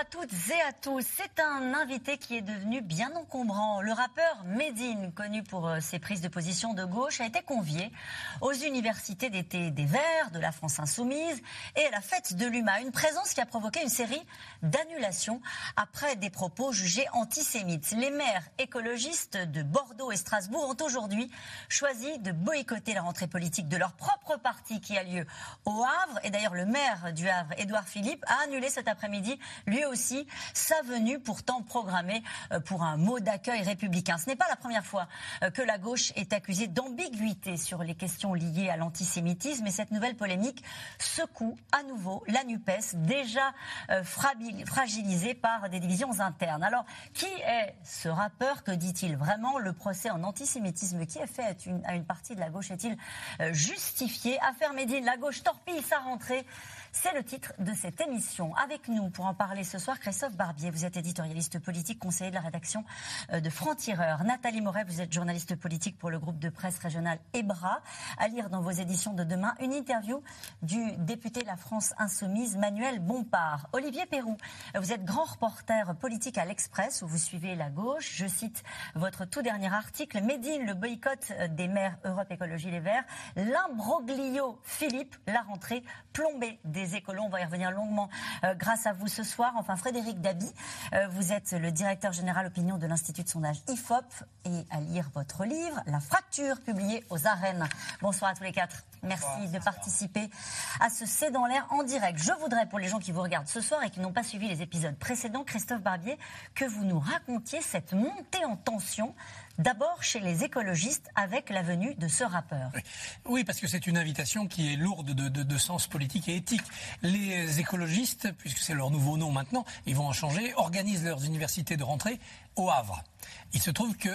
À toutes et à tous. C'est un invité qui est devenu bien encombrant. Le rappeur Medine, connu pour euh, ses prises de position de gauche, a été convié aux universités d'été des Verts, de la France Insoumise et à la fête de l'UMA. Une présence qui a provoqué une série d'annulations après des propos jugés antisémites. Les maires écologistes de Bordeaux et Strasbourg ont aujourd'hui choisi de boycotter la rentrée politique de leur propre parti qui a lieu au Havre. Et d'ailleurs, le maire du Havre, Édouard Philippe, a annulé cet après-midi lui aussi, sa venue pourtant programmée euh, pour un mot d'accueil républicain. Ce n'est pas la première fois euh, que la gauche est accusée d'ambiguïté sur les questions liées à l'antisémitisme et cette nouvelle polémique secoue à nouveau la NUPES, déjà euh, fragilisée par des divisions internes. Alors, qui est ce rappeur Que dit-il vraiment? Le procès en antisémitisme qui est fait à une, partie de la gauche est-il justifié? Affaire Médine, la gauche torpille sa rentrée. C'est le titre de cette émission. Avec nous pour en parler ce soir, Christophe Barbier, vous êtes éditorialiste politique, conseiller de la rédaction euh, de Franc-Tireur. Nathalie Moret, vous êtes journaliste politique pour le groupe de presse régional EBRA. À lire dans vos éditions de demain, une interview du député La France Insoumise, Manuel Bompard. Olivier Perrou, vous êtes grand reporter politique à l'Express où vous suivez la gauche. Je cite votre tout dernier article, Médine, le boycott des maires Europe Écologie Les Verts, l'imbroglio Philippe, la rentrée plombée des des écolos. On va y revenir longuement euh, grâce à vous ce soir. Enfin, Frédéric Dabi, euh, vous êtes le directeur général opinion de l'Institut de sondage IFOP et à lire votre livre, La fracture, publié aux arènes. Bonsoir à tous les quatre. Merci de participer à ce C'est dans l'air en direct. Je voudrais, pour les gens qui vous regardent ce soir et qui n'ont pas suivi les épisodes précédents, Christophe Barbier, que vous nous racontiez cette montée en tension d'abord chez les écologistes avec la venue de ce rappeur. Oui, parce que c'est une invitation qui est lourde de, sens politique et éthique. Les écologistes, puisque c'est leur nouveau nom maintenant, ils vont en changer, organisent leurs universités de rentrée au Havre. Il se trouve que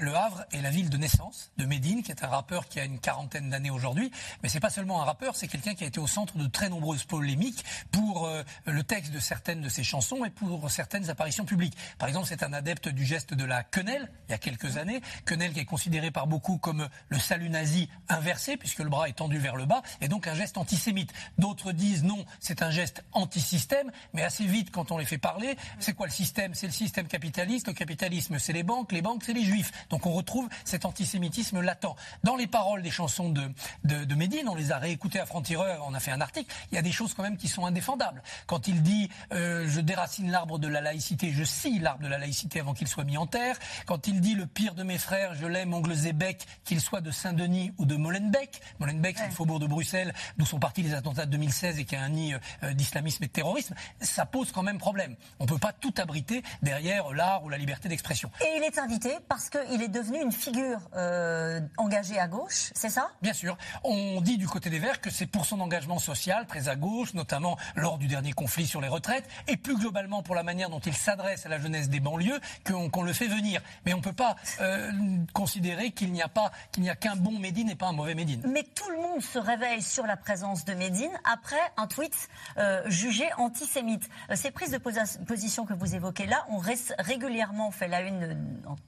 le Havre est la ville de naissance de Médine, qui est un rappeur qui a une quarantaine d'années aujourd'hui. Mais c'est pas seulement un rappeur, c'est quelqu'un qui a été au centre de très nombreuses polémiques pour euh, le texte de certaines de ses chansons et pour certaines apparitions publiques. Par exemple, c'est un adepte du geste de la quenelle, il y a quelques années. Quenelle qui est considéré par beaucoup comme le salut nazi inversé, puisque le bras est tendu vers le bas, et donc un geste antisémite. D'autres disent non, c'est un geste anti-système, mais assez vite, quand on les fait parler, c'est quoi le système? C'est le système capitaliste. Le capitalisme, c'est les banques. Les banques, c'est les juifs. Donc on retrouve cet antisémitisme latent. Dans les paroles des chansons de, de, Médine, on les a réécoutées à Franc-Tireur, on a fait un article, il y a des choses quand même qui sont indéfendables. Quand il dit euh, je déracine l'arbre de la laïcité, je scie l'arbre de la laïcité avant qu'il soit mis en terre. Quand il dit le pire de mes frères, je l'aime, ongle Zébec, qu'il soit de Saint-Denis ou de Molenbeek. Molenbeek, c'est le faubourg de Bruxelles, d'où sont partis les attentats de 2016 et qui a un nid euh, d'islamisme et de terrorisme. Ça pose quand même problème. On ne peut pas tout abriter derrière l'art ou la liberté d'expression. Et il est invité parce que il est devenu une figure euh, engagée à gauche, c'est ça? Bien sûr. On dit du côté des Verts que c'est pour son engagement social, très à gauche, notamment lors du dernier conflit sur les retraites, et plus globalement pour la manière dont il s'adresse à la jeunesse des banlieues, qu'on le fait venir. Mais on ne peut pas euh, considérer qu'il n'y a pas qu'il n'y a qu'un bon Médine et pas un mauvais Médine. Mais tout le monde se réveille sur la présence de Médine après un tweet euh, jugé antisémite. ces prises de position que vous évoquez là ont régulièrement fait la une,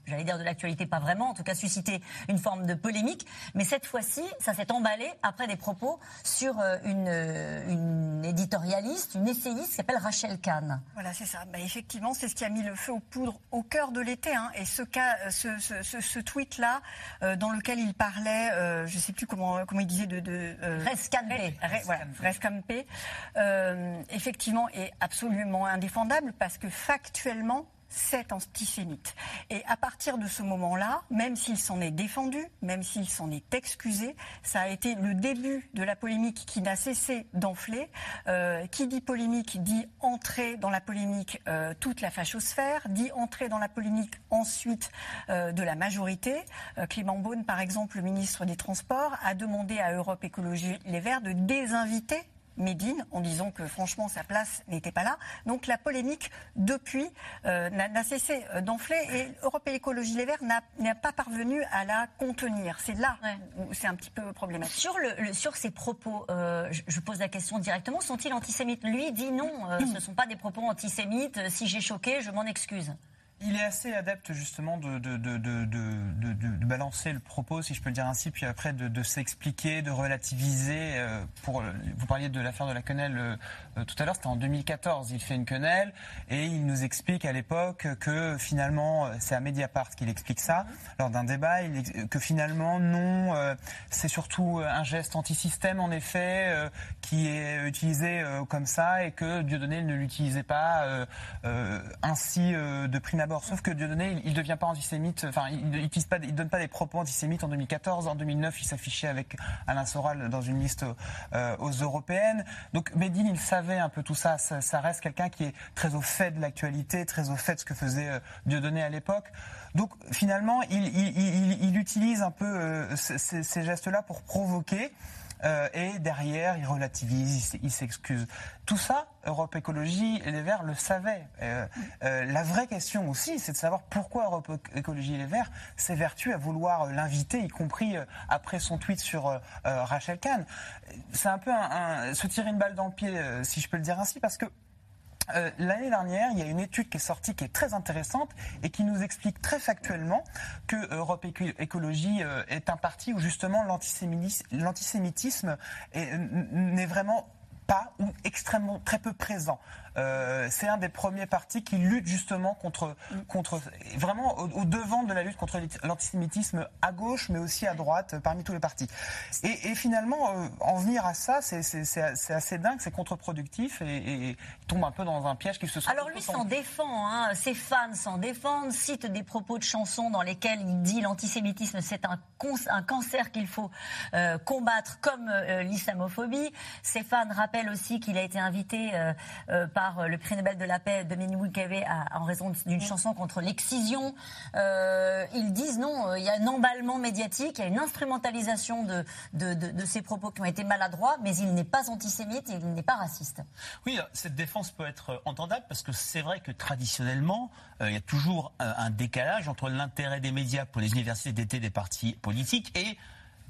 j'allais dire de l'actualité pas vraiment, en tout cas suscité une forme de polémique. Mais cette fois-ci, ça s'est emballé après des propos sur euh, une, euh, une éditorialiste, une essayiste qui s'appelle Rachel Kahn. Voilà, c'est ça. Bah, effectivement, c'est ce qui a mis le feu aux poudres au cœur de l'été. Hein. Et ce, cas, euh, ce, ce, ce, tweet-là, dans lequel il parlait, je ne sais plus comment, comment il disait, de... de Rescampé. Voilà, rescampé. effectivement, est absolument indéfendable parce que factuellement, c'est antisémite. Et à partir de ce moment-là, même s'il s'en est défendu, même s'il s'en est excusé, ça a été le début de la polémique qui n'a cessé d'enfler. Euh, qui dit polémique dit entrer dans la polémique euh, toute la fachosphère, dit entrer dans la polémique ensuite euh, de la majorité. Clément Beaune, par exemple, le ministre des Transports, a demandé à Europe Écologie Les Verts de désinviter Médine en disant que franchement sa place n'était pas là. Donc la polémique depuis euh, n'a cessé euh, d'enfler et Europe et Écologie Les Verts n'a pas parvenu à la contenir. C'est là où c'est un petit peu problématique. Sur, le, sur ces propos, euh, je, pose la question directement, sont-ils antisémites? Lui dit non, ce ne sont pas des propos antisémites. Si j'ai choqué, je m'en excuse. Il est assez adepte justement de, balancer le propos, si je peux le dire ainsi, puis après de, s'expliquer, de relativiser. Euh, pour, vous parliez de l'affaire de la quenelle euh, tout à l'heure, c'était en 2014. Il fait une quenelle et il nous explique à l'époque que finalement, euh, c'est à Mediapart qu'il explique ça, lors d'un débat, que finalement, non, c'est surtout un geste anti-système en effet, qui est utilisé comme ça et que Dieudonné ne l'utilisait pas ainsi de prime abord. Sauf que Dieudonné, il ne devient pas antisémite, enfin, il ne donne pas des propos antisémites en 2014. En 2009, il s'affichait avec Alain Soral dans une liste euh, aux européennes. Donc Médine, il savait un peu tout ça. Ça, reste quelqu'un qui est très au fait de l'actualité, très au fait de ce que faisait euh, Dieudonné à l'époque. Donc finalement, il, utilise un peu euh, ces gestes-là pour provoquer. Euh, et derrière, il relativise, il s'excuse. Tout ça, Europe Écologie et les Verts le savaient. Euh, euh, la vraie question aussi, c'est de savoir pourquoi Europe Écologie et les Verts s'évertuent à vouloir l'inviter, y compris après son tweet sur Rachel Kahn. C'est un peu se tirer une balle dans le pied, si je peux le dire ainsi, parce que euh, l'année dernière, il y a une étude qui est sortie qui est très intéressante et qui nous explique très factuellement que Europe Écologie euh, est un parti où justement l'antisémitisme n'est vraiment pas ou extrêmement très peu présent. Euh, c'est un des premiers partis qui lutte justement contre, contre vraiment au, devant de la lutte contre l'antisémitisme à gauche, mais aussi à droite, parmi tous les partis. Et, finalement, euh, en venir à ça, c'est assez dingue, c'est contre-productif et, et, tombe un peu dans un piège qui se Alors lui s'en défend, hein, ses fans s'en défendent, cite des propos de chansons dans lesquels il dit l'antisémitisme c'est un, un, cancer qu'il faut euh, combattre comme l'islamophobie. Ses fans rappellent aussi qu'il a été invité par euh, le prix Nobel de la paix de Mukwege en raison d'une chanson contre l'excision. Euh, ils disent non, euh, il y a un emballement médiatique, il y a une instrumentalisation de, de, ces propos qui ont été maladroits, mais il n'est pas antisémite et il n'est pas raciste. Oui, cette défense peut être entendable parce que c'est vrai que traditionnellement, il y a toujours un décalage entre l'intérêt des médias pour les universités d'été des partis politiques et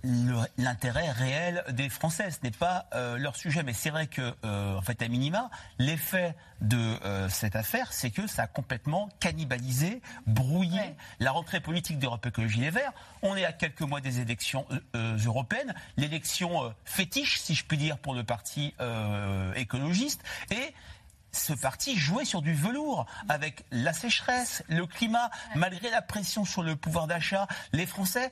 l'intérêt réel des Français. Ce n'est pas euh, leur sujet. Mais c'est vrai que, euh, en fait, à minima, l'effet de euh, cette affaire, c'est que ça a complètement cannibalisé, brouillé la rentrée politique d'Europe Écologie Les Verts. On est à quelques mois des élections européennes, l'élection fétiche, si je puis dire, pour le parti écologiste. Et ce parti jouait sur du velours avec la sécheresse, le climat, malgré la pression sur le pouvoir d'achat. Les Français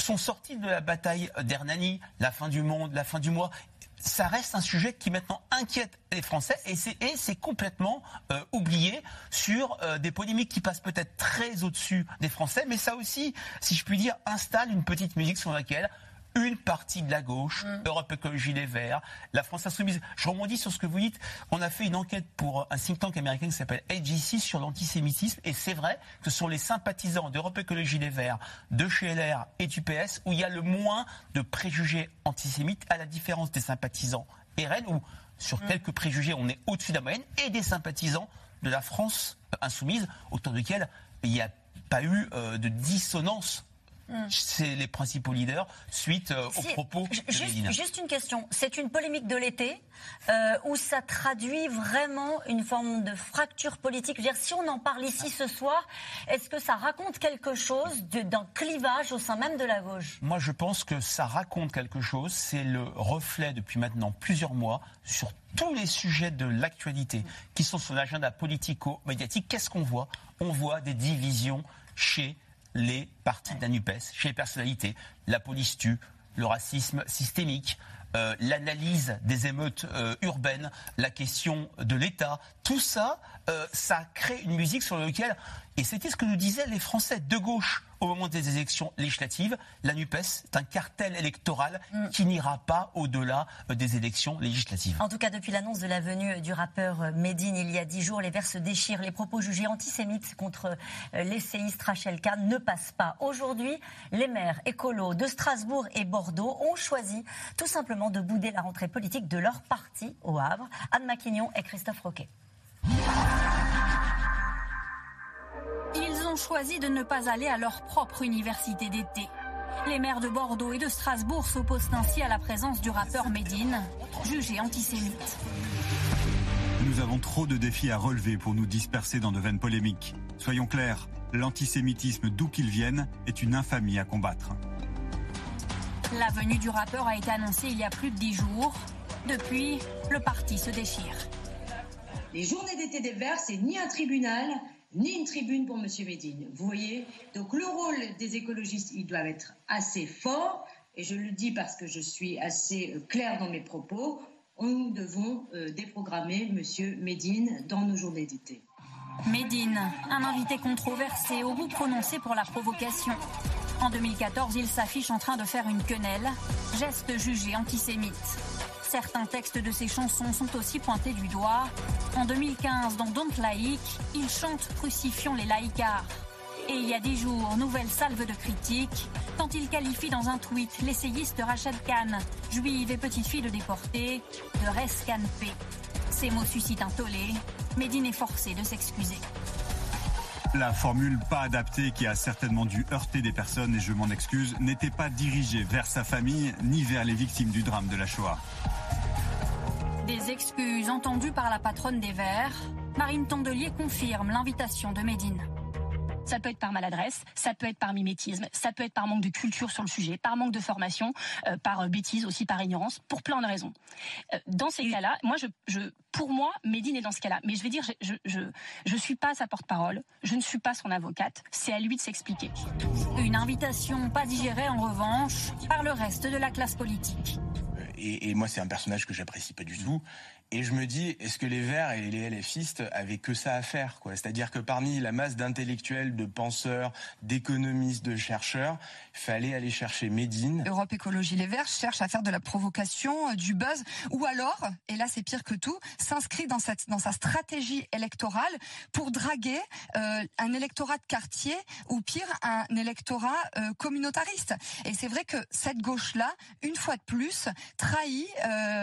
sont sortis de la bataille d'Hernani, la fin du monde, la fin du mois. Ça reste un sujet qui maintenant inquiète les Français et c'est complètement euh, oublié sur euh, des polémiques qui passent peut-être très au-dessus des Français, mais ça aussi, si je puis dire, installe une petite musique sur laquelle une partie de la gauche, mm. Europe Écologie Les Verts, la France Insoumise. Je rebondis sur ce que vous dites. On a fait une enquête pour un think tank américain qui s'appelle AGC sur l'antisémitisme. Et c'est vrai que ce sont les sympathisants d'Europe Écologie Les Verts, de chez LR et du PS où il y a le moins de préjugés antisémites, à la différence des sympathisants RN, où sur mm. quelques préjugés on est au-dessus de la moyenne, et des sympathisants de la France Insoumise, autour duquel il n'y a pas eu euh, de dissonance. C'est les principaux leaders suite euh, aux propos de juste, juste une question. C'est une polémique de l'été euh, où ça traduit vraiment une forme de fracture politique. Je veux dire, si on en parle ici ce soir, est-ce que ça raconte quelque chose d'un clivage au sein même de la gauche? Moi, je pense que ça raconte quelque chose. C'est le reflet depuis maintenant plusieurs mois sur tous les sujets de l'actualité qui sont sur l'agenda politico-médiatique. Qu'est-ce qu'on voit? On voit des divisions chez les partis de la NUPES, chez les personnalités. La police tue, le racisme systémique, euh, l'analyse des émeutes euh, urbaines, la question de l'État, tout ça, euh, ça crée une musique sur laquelle, et c'était ce que nous disaient les Français de gauche au moment des élections législatives, la NUPES est un cartel électoral mm. qui n'ira pas au-delà euh, des élections législatives. En tout cas, depuis l'annonce de la venue du rappeur euh, Medine il y a dix jours, les Verts se déchirent. Les propos jugés antisémites contre l'essayiste Rachel Kahn ne passent pas. Aujourd'hui, les maires écolos de Strasbourg et Bordeaux ont choisi tout simplement de bouder la rentrée politique de leur parti au Havre. Anne Maquignon et Christophe Roquet. Ont choisi de ne pas aller à leur propre université d'été. Les maires de Bordeaux et de Strasbourg s'opposent ainsi à la présence du rappeur Medine, jugé antisémite. Nous avons trop de défis à relever pour nous disperser dans de vaines polémiques. Soyons clairs, l'antisémitisme d'où qu'il vienne est une infamie à combattre. La venue du rappeur a été annoncée il y a plus de dix jours. Depuis, le parti se déchire. Les journées d'été des Verts, c'est ni un tribunal, ni une tribune pour M. Médine. Vous voyez Donc le rôle des écologistes, il doit être assez fort. Et je le dis parce que je suis assez euh, claire dans mes propos. Nous devons euh, déprogrammer M. Médine dans nos journées d'été. Médine, un invité controversé, au bout prononcé pour la provocation. En 2014, il s'affiche en train de faire une quenelle, geste jugé antisémite. Certains textes de ses chansons sont aussi pointés du doigt. En 2015, dans Don't Like, il chante Crucifions les laïcars. Et il y a dix jours, nouvelle salve de critiques quand il qualifie dans un tweet l'essayiste Rachel Khan, juive et petite fille de déportés, de rescanpé. Ces mots suscitent un tollé. Médine est forcé de s'excuser. La formule pas adaptée qui a certainement dû heurter des personnes, et je m'en excuse, n'était pas dirigée vers sa famille ni vers les victimes du drame de la Shoah. Des excuses entendues par la patronne des Verts, Marine Tondelier confirme l'invitation de Médine. Ça peut être par maladresse, ça peut être par mimétisme, ça peut être par manque de culture sur le sujet, par manque de formation, euh, par euh, bêtise aussi, par ignorance, pour plein de raisons. Euh, dans ces cas-là, moi, je, je, pour moi, Médine est dans ce cas-là. Mais je vais dire, je, je, je suis pas sa porte-parole, je ne suis pas son avocate. C'est à lui de s'expliquer. Une invitation pas digérée en revanche par le reste de la classe politique. Et, et moi, c'est un personnage que j'apprécie pas du tout. Et je me dis, est-ce que les Verts et les LFistes avaient que ça à faire quoi? C'est-à-dire que parmi la masse d'intellectuels, de penseurs, d'économistes, de chercheurs, il fallait aller chercher Médine. Europe Écologie Les Verts cherche à faire de la provocation, euh, du buzz, ou alors, et là c'est pire que tout, s'inscrit dans, sa stratégie électorale pour draguer euh, un électorat de quartier, ou pire, un électorat euh, communautariste. Et c'est vrai que cette gauche-là, une fois de plus, trahit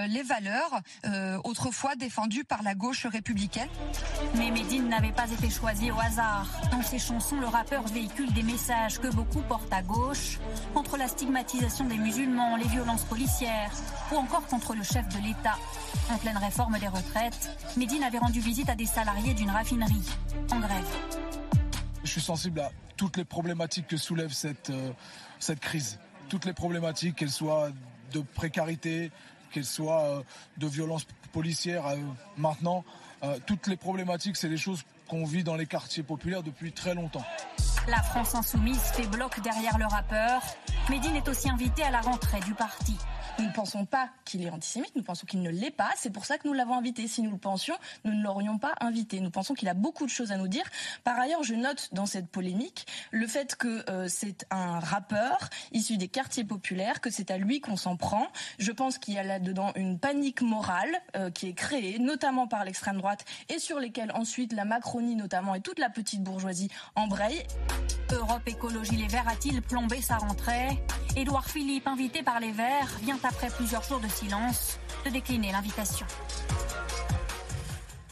les valeurs autrefois défendu par la gauche républicaine. Mais Médine n'avait pas été choisi au hasard. Dans ses chansons, le rappeur véhicule des messages que beaucoup portent à gauche, contre la stigmatisation des musulmans, les violences policières, ou encore contre le chef de l'État. En pleine réforme des retraites, Médine avait rendu visite à des salariés d'une raffinerie, en grève. Je suis sensible à toutes les problématiques que soulève cette, euh, cette crise. Toutes les problématiques, qu'elles soient de précarité, qu'elles soient euh, de violence policière euh, maintenant. Euh, toutes les problématiques, c'est des choses qu'on vit dans les quartiers populaires depuis très longtemps. La France insoumise fait bloc derrière le rappeur. Médine est aussi invité à la rentrée du parti. Nous ne pensons pas qu'il est antisémite, nous pensons qu'il ne l'est pas. C'est pour ça que nous l'avons invité. Si nous le pensions, nous ne l'aurions pas invité. Nous pensons qu'il a beaucoup de choses à nous dire. Par ailleurs, je note dans cette polémique le fait que euh, c'est un rappeur issu des quartiers populaires, que c'est à lui qu'on s'en prend. Je pense qu'il y a là-dedans une panique morale euh, qui est créée, notamment par l'extrême droite, et sur lesquelles ensuite la Macronie notamment et toute la petite bourgeoisie embraye. Europe Écologie Les Verts a-t-il plombé sa rentrée? Édouard Philippe, invité par Les Verts, vient après plusieurs jours de silence, de décliner l'invitation.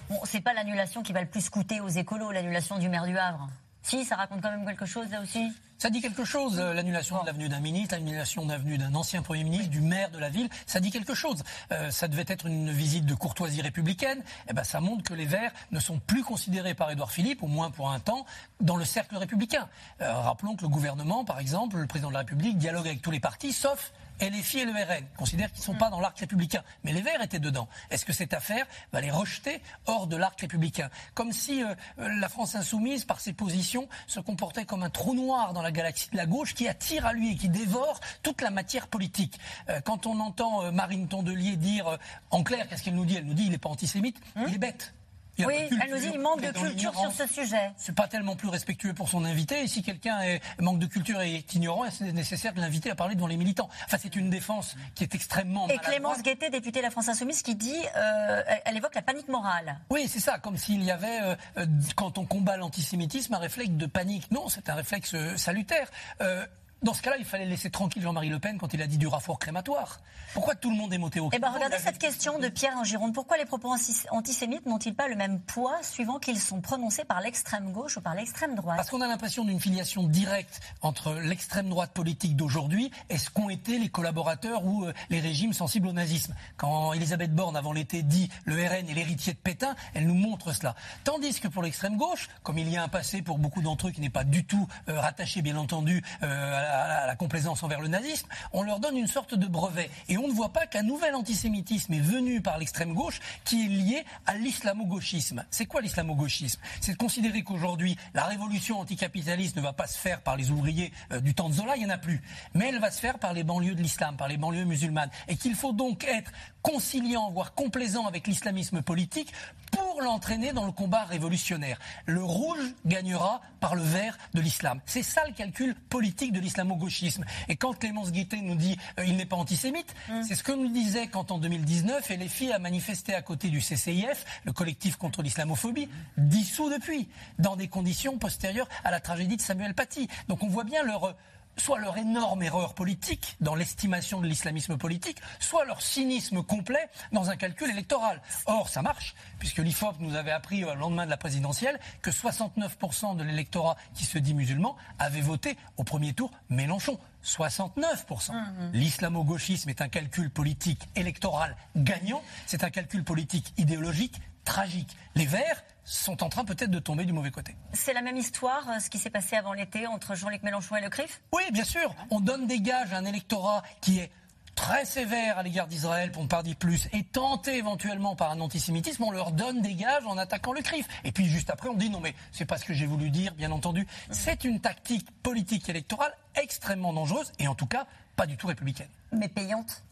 Bon, c'est pas l'annulation qui va le plus coûter aux écolos, l'annulation du maire du Havre. Si, ça raconte quand même quelque chose là aussi ça dit quelque chose, euh, l'annulation de l'avenue d'un ministre, l'annulation de l'avenue d'un ancien Premier ministre, du maire de la ville, ça dit quelque chose. Euh, ça devait être une visite de courtoisie républicaine, et eh ben ça montre que les Verts ne sont plus considérés par Édouard Philippe, au moins pour un temps, dans le cercle républicain. Euh, rappelons que le gouvernement, par exemple, le président de la République, dialogue avec tous les partis, sauf LFI et le RN considèrent qu'ils ne sont pas dans l'arc républicain. Mais les Verts étaient dedans. Est-ce que cette affaire va les rejeter hors de l'arc républicain Comme si euh, la France insoumise, par ses positions, se comportait comme un trou noir dans la galaxie de la gauche qui attire à lui et qui dévore toute la matière politique. Euh, quand on entend euh, Marine Tondelier dire, en clair, qu'est-ce qu'elle nous dit? Elle nous dit il n'est pas antisémite, il est bête. Oui, elle nous dit il manque de culture sur ce sujet. C'est pas tellement plus respectueux pour son invité. Et si quelqu'un manque de culture et est ignorant, c'est nécessaire de l'inviter à parler devant les militants. Enfin, c'est une défense qui est extrêmement Et. Clémence Guettet, députée de la France Insoumise, qui dit, euh, elle, évoque la panique morale. Oui, c'est ça, comme s'il y avait, euh, euh, quand on combat l'antisémitisme, un réflexe de panique. Non, c'est un réflexe salutaire. Euh, dans ce cas-là, il fallait laisser tranquille Jean-Marie Le Pen quand il a dit du rafour crématoire. Pourquoi tout le monde est monté au Eh créneau regardez cette question de Pierre en Gironde. Pourquoi les propos anti- antisémites n'ont-ils pas le même poids suivant qu'ils sont prononcés par l'extrême gauche ou par l'extrême droite? Parce qu'on a l'impression d'une filiation directe entre l'extrême droite politique d'aujourd'hui et ce qu'ont été les collaborateurs ou euh, les régimes sensibles au nazisme. Quand Elisabeth Borne, avant l'été, dit le RN est l'héritier de Pétain, elle nous montre cela. Tandis que pour l'extrême gauche, comme il y a un passé pour beaucoup d'entre eux qui n'est pas du tout euh, rattaché, bien entendu, euh, à, la, complaisance envers le nazisme, on leur donne une sorte de brevet. Et on ne voit pas qu'un nouvel antisémitisme est venu par l'extrême gauche qui est lié à l'islamo-gauchisme. C'est quoi l'islamo-gauchisme? C'est de considérer qu'aujourd'hui, la révolution anticapitaliste ne va pas se faire par les ouvriers euh, du temps de Zola, il n'y en a plus. Mais elle va se faire par les banlieues de l'islam, par les banlieues musulmanes. Et qu'il faut donc être conciliant, voire complaisant avec l'islamisme politique pour l'entraîner dans le combat révolutionnaire. Le rouge gagnera par le vert de l'islam. C'est ça le calcul politique de l'islamo-gauchisme. Et quand Clémence Guittet nous dit euh, il n'est pas antisémite, c'est ce que nous disait quand en 2019 LFI a manifesté à côté du CCIF, le collectif contre l'islamophobie, dissous depuis, dans des conditions postérieures à la tragédie de Samuel Paty. Donc on voit bien leur euh, soit leur énorme erreur politique dans l'estimation de l'islamisme politique, soit leur cynisme complet dans un calcul électoral. Or, ça marche, puisque l'IFOP nous avait appris euh, au lendemain de la présidentielle que 69% de l'électorat qui se dit musulman avait voté au premier tour Mélenchon. 69%. L'islamo-gauchisme est un calcul politique électoral gagnant, c'est un calcul politique idéologique tragique. Les Verts sont en train peut-être de tomber du mauvais côté. C'est la même histoire, euh, ce qui s'est passé avant l'été entre Jean-Luc Mélenchon et Le Crif Oui, bien sûr. On donne des gages à un électorat qui est très sévère à l'égard d'Israël, pour ne pas dire plus, et tenté éventuellement par un antisémitisme, on leur donne des gages en attaquant le CRIF. Et puis juste après, on dit non mais c'est pas ce que j'ai voulu dire, bien entendu. C'est une tactique politique électorale extrêmement dangereuse et en tout cas pas du tout républicaine. Mais payante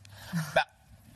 Bah,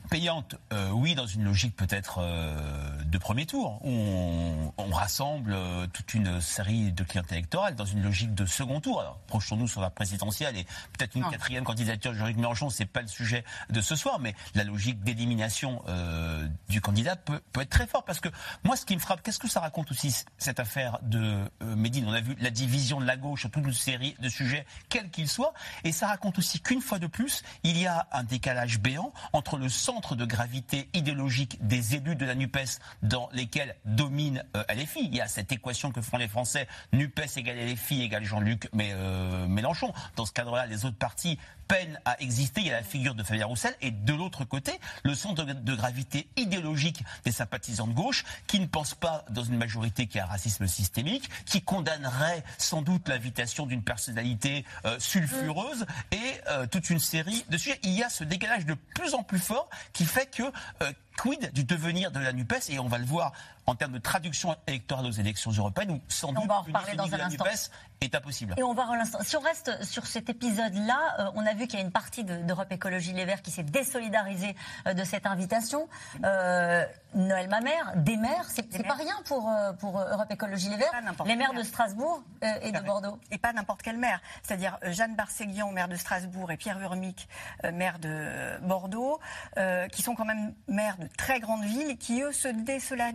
payante, euh, oui, dans une logique peut-être euh, de premier tour, où on, on rassemble euh, toute une série de clientèles électorales dans une logique de second tour. Alors, projetons-nous sur la présidentielle et peut-être une quatrième candidature de Jean-Luc Mélenchon, c'est pas le sujet de ce soir, mais la logique d'élimination euh, du candidat peut, peut être très forte. Parce que moi, ce qui me frappe, qu'est-ce que ça raconte aussi, cette affaire de euh, Médine? On a vu la division de la gauche sur toute une série de sujets, quels qu'ils soient, et ça raconte aussi qu'une fois de plus, il y a un décalage béant entre le de gravité idéologique des élus de la NUPES dans lesquels domine euh, LFI. Il y a cette équation que font les Français, NUPES égale LFI égale Jean-Luc euh, Mélenchon. Dans ce cadre-là, les autres partis peinent à exister. Il y a la figure de Fabien Roussel. Et de l'autre côté, le centre de, gravité idéologique des sympathisants de gauche qui ne pensent pas dans une majorité qui a un racisme systémique, qui condamnerait sans doute l'invitation d'une personnalité euh, sulfureuse et euh, toute une série de sujets. Il y a ce décalage de plus en plus fort qui fait que euh, quid du devenir de la NUPES et on va le voir en termes de traduction électorale aux élections européennes où sans On doute va en une reparler dans de la un instant. NUPES est impossible. Et on va voir l'instant. Si on reste sur cet épisode-là, euh, on a vu qu'il y a une partie de- d'Europe Écologie Les Verts qui s'est désolidarisée euh, de cette invitation. Euh, Noël Mamère, des maires, c'est pas rien pour, euh, pour Europe Écologie Les Verts. Les maires maire. de Strasbourg euh, et de Bordeaux. Et pas n'importe quel maire. C'est-à-dire euh, Jeanne Barséguian, maire de Strasbourg, et Pierre Urmic, euh, maire de Bordeaux, euh, qui sont quand même maires de très grandes villes, qui eux se désola-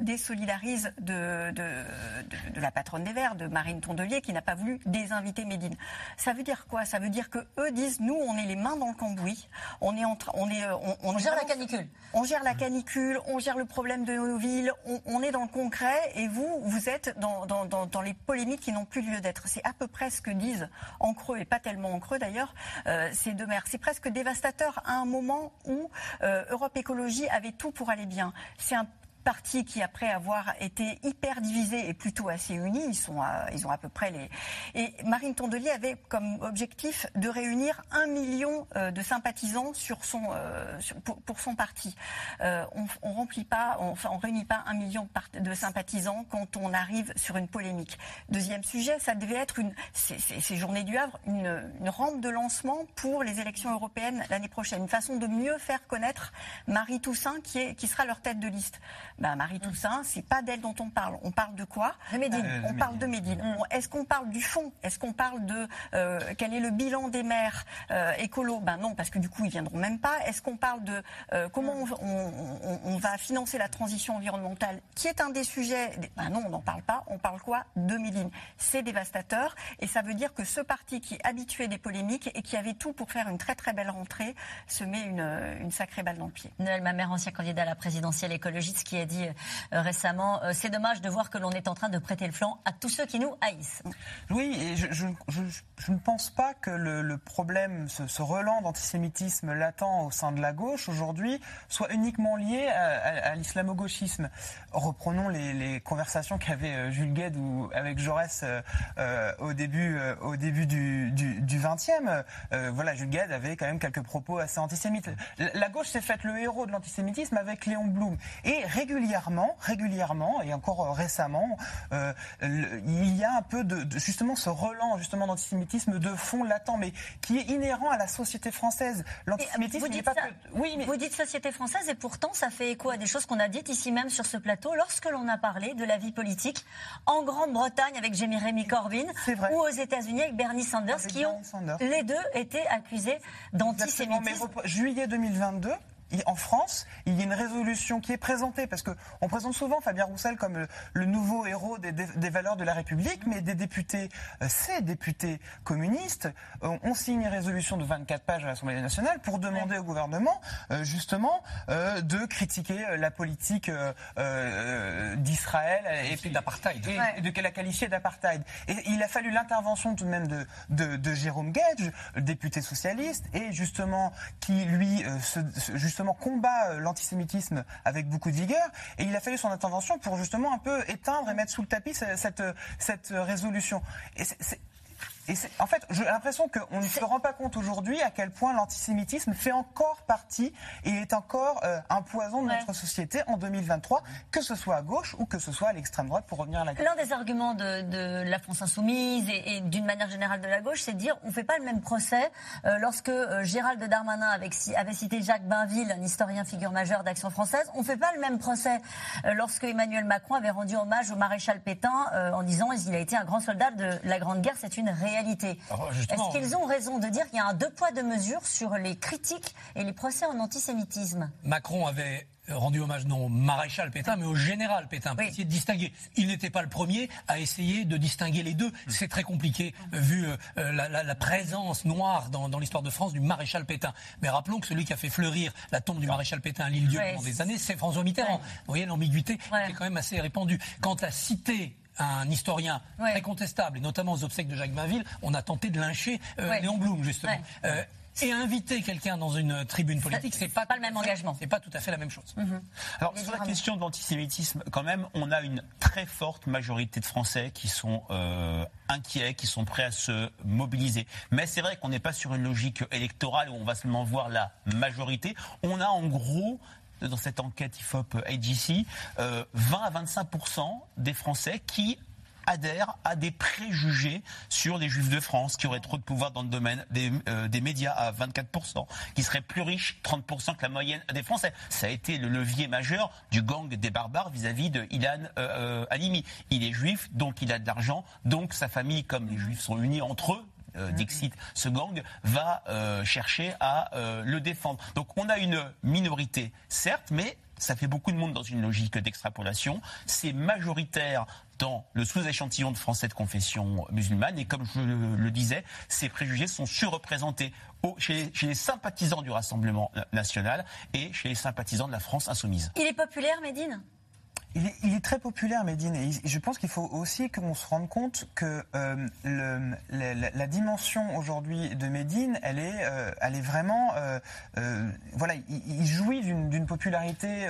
désolidarisent de, de, de- de la patronne des Verts, de Marine Tondelier, qui n'a pas voulu désinviter Médine. Ça veut dire quoi? Ça veut dire que eux disent nous, on est les mains dans le cambouis, on est en train, on est, euh, on, On gère la canicule. on gère la canicule, on gère le problème de nos villes, on, on est dans le concret et vous, vous êtes dans, dans- dans- dans les polémiques qui n'ont plus lieu d'être. C'est à peu près ce que disent en creux, et pas tellement en creux d'ailleurs, euh, ces deux maires. C'est presque dévastateur à un moment où euh, Europe Écologie avait tout pour aller bien. C'est un parti qui, après avoir été hyper divisé, est plutôt assez uni. Ils, sont ils ont à peu près les. Et Marine Tondelier avait comme objectif de réunir un million euh, de sympathisants sur son, euh, pour, son parti. Euh, on, on remplit pas, réunit pas un million de, sympathisants quand on arrive sur une polémique. Deuxième sujet, ça devait être une, ces journées du Havre, une, une rampe de lancement pour les élections européennes l'année prochaine, une façon de mieux faire connaître Marie Toussaint qui, est, qui sera leur tête de liste. Ben, Marie Toussaint, c'est pas d'elle dont on parle. On parle de quoi? De Médine. Euh, on parle de Médine. On- Est-ce qu'on parle du fond? Est-ce qu'on parle de euh, quel est le bilan des maires euh, écolos? Ben non, parce que du coup ils viendront même pas. Est-ce qu'on parle de euh, comment on, on- on- on va financer la transition environnementale, qui est un des sujets Ben non, on n'en parle pas. On parle quoi? De Médine. C'est dévastateur et ça veut dire que ce parti qui est habitué des polémiques et qui avait tout pour faire une très très belle rentrée se met une, une sacrée balle dans le pied. Noël Mamère, ancien candidat à la présidentielle écologiste, qui a dit euh, récemment euh, C'est dommage de voir que l'on est en train de prêter le flanc à tous ceux qui nous haïssent. Oui, et je, ne pense pas que le, problème, ce, relan d'antisémitisme latent au sein de la gauche aujourd'hui, soit uniquement lié à l'islamo-gauchisme. Reprenons les, les conversations qu'avait euh, Jules Gued ou avec Jaurès euh, euh, au début, euh, au début du, du, du 20e. Euh, voilà, Jules Gued avait quand même quelques propos assez antisémites. La, gauche s'est faite le héros de l'antisémitisme avec Léon Blum. Et régulièrement, régulièrement, et encore récemment, le- il y a un peu de, de- justement ce relan justement d'antisémitisme de fond latent, mais qui est inhérent à la société française. L'antisémitisme, Vous il n'est dites, pas ça- que- oui, mais vous dites société française et pourtant ça fait écho à des choses qu'on a dites ici même sur ce plateau lorsque l'on a parlé de la vie politique en Grande-Bretagne avec Jérémy Corbyn ou aux États-Unis avec Bernie Sanders qui ont les deux été accusés d'antisémitisme. repre- juillet 2022. En France, il y a une résolution qui est présentée, parce que on présente souvent Fabien Roussel comme le, le nouveau héros des, des- des valeurs de la République, mais des députés, euh, ces députés communistes, euh, ont signé une résolution de 24 pages à l'Assemblée nationale pour demander au gouvernement, euh, justement, de critiquer la politique d'Israël et puis d'apartheid, et, de la qualifier d'apartheid. Et il a fallu l'intervention tout de même de, de, de Jérôme Gage, député socialiste, et justement qui lui se- se- justement combat euh, l'antisémitisme avec beaucoup de vigueur. Et il a fallu son intervention pour justement un peu éteindre et mettre sous le tapis ce- cette, cette résolution. Et c'est- c'est- et en fait, j'ai l'impression qu'on ne se rend pas compte aujourd'hui à quel point l'antisémitisme fait encore partie et est encore euh, un poison de notre société en 2023, que ce soit à gauche ou que ce soit à l'extrême droite, pour revenir à la L'un des arguments de, de la France insoumise et, et d'une manière générale de la gauche, c'est de dire on ne fait pas le même procès euh, lorsque euh, Gérald Darmanin avec- avait cité Jacques Bainville, un historien figure majeure d'Action française. On ne fait pas le même procès euh, lorsque Emmanuel Macron avait rendu hommage au maréchal Pétain euh, en disant il a été un grand soldat de la Grande Guerre, c'est une réalité. Alors, justement, Est-ce qu'ils ont raison de dire qu'il y a un deux poids deux mesures sur les critiques et les procès en antisémitisme? Macron avait rendu hommage non au maréchal Pétain, mais au général Pétain, pour essayer de distinguer. Il n'était pas le premier à essayer de distinguer les deux. C'est très compliqué, euh, vu euh, la, la- la présence noire dans, dans l'histoire de France du maréchal Pétain. Mais rappelons que celui qui a fait fleurir la tombe du maréchal Pétain à l'île-dieu pendant des années, c'est François Mitterrand. Vous voyez, l'ambiguïté est quand même assez répandue. Quant à citer un historien très contestable, et notamment aux obsèques de Jacques Bainville, on a tenté de lyncher euh, Ouais. Léon Blum, justement. Ouais. Euh, et inviter quelqu'un dans une tribune politique, c'est pas, pas le même engagement. C'est pas tout à fait la même chose. Alors sur la question de l'antisémitisme, quand même, on a une très forte majorité de Français qui sont euh, inquiets, qui sont prêts à se mobiliser. Mais c'est vrai qu'on n'est pas sur une logique électorale où on va seulement voir la majorité. On a en gros dans cette enquête IFOP AGC, euh, 20 à 25% des Français qui adhèrent à des préjugés sur les Juifs de France, qui auraient trop de pouvoir dans le domaine des, euh, médias à 24%, qui seraient plus riches, 30% que la moyenne des Français. Ça a été le levier majeur du gang des barbares vis-à-vis de Ilan euh, euh, Halimi. Il est juif, donc il a de l'argent, donc sa famille, comme les Juifs sont unis entre eux, euh, Dixit, ce gang va euh, chercher à euh, le défendre. Donc on a une minorité, certes, mais ça fait beaucoup de monde dans une logique d'extrapolation. C'est majoritaire dans le sous-échantillon de Français de confession musulmane. Et comme je le, disais, ces préjugés sont surreprésentés chez les sympathisants du Rassemblement national et chez les sympathisants de la France insoumise. Il est populaire, Médine? Il est, il est très populaire, Médine, et je pense qu'il faut aussi qu'on se rende compte que euh, la, dimension aujourd'hui de Médine, elle est, euh, elle est vraiment, euh, voilà, il, jouit d'une popularité.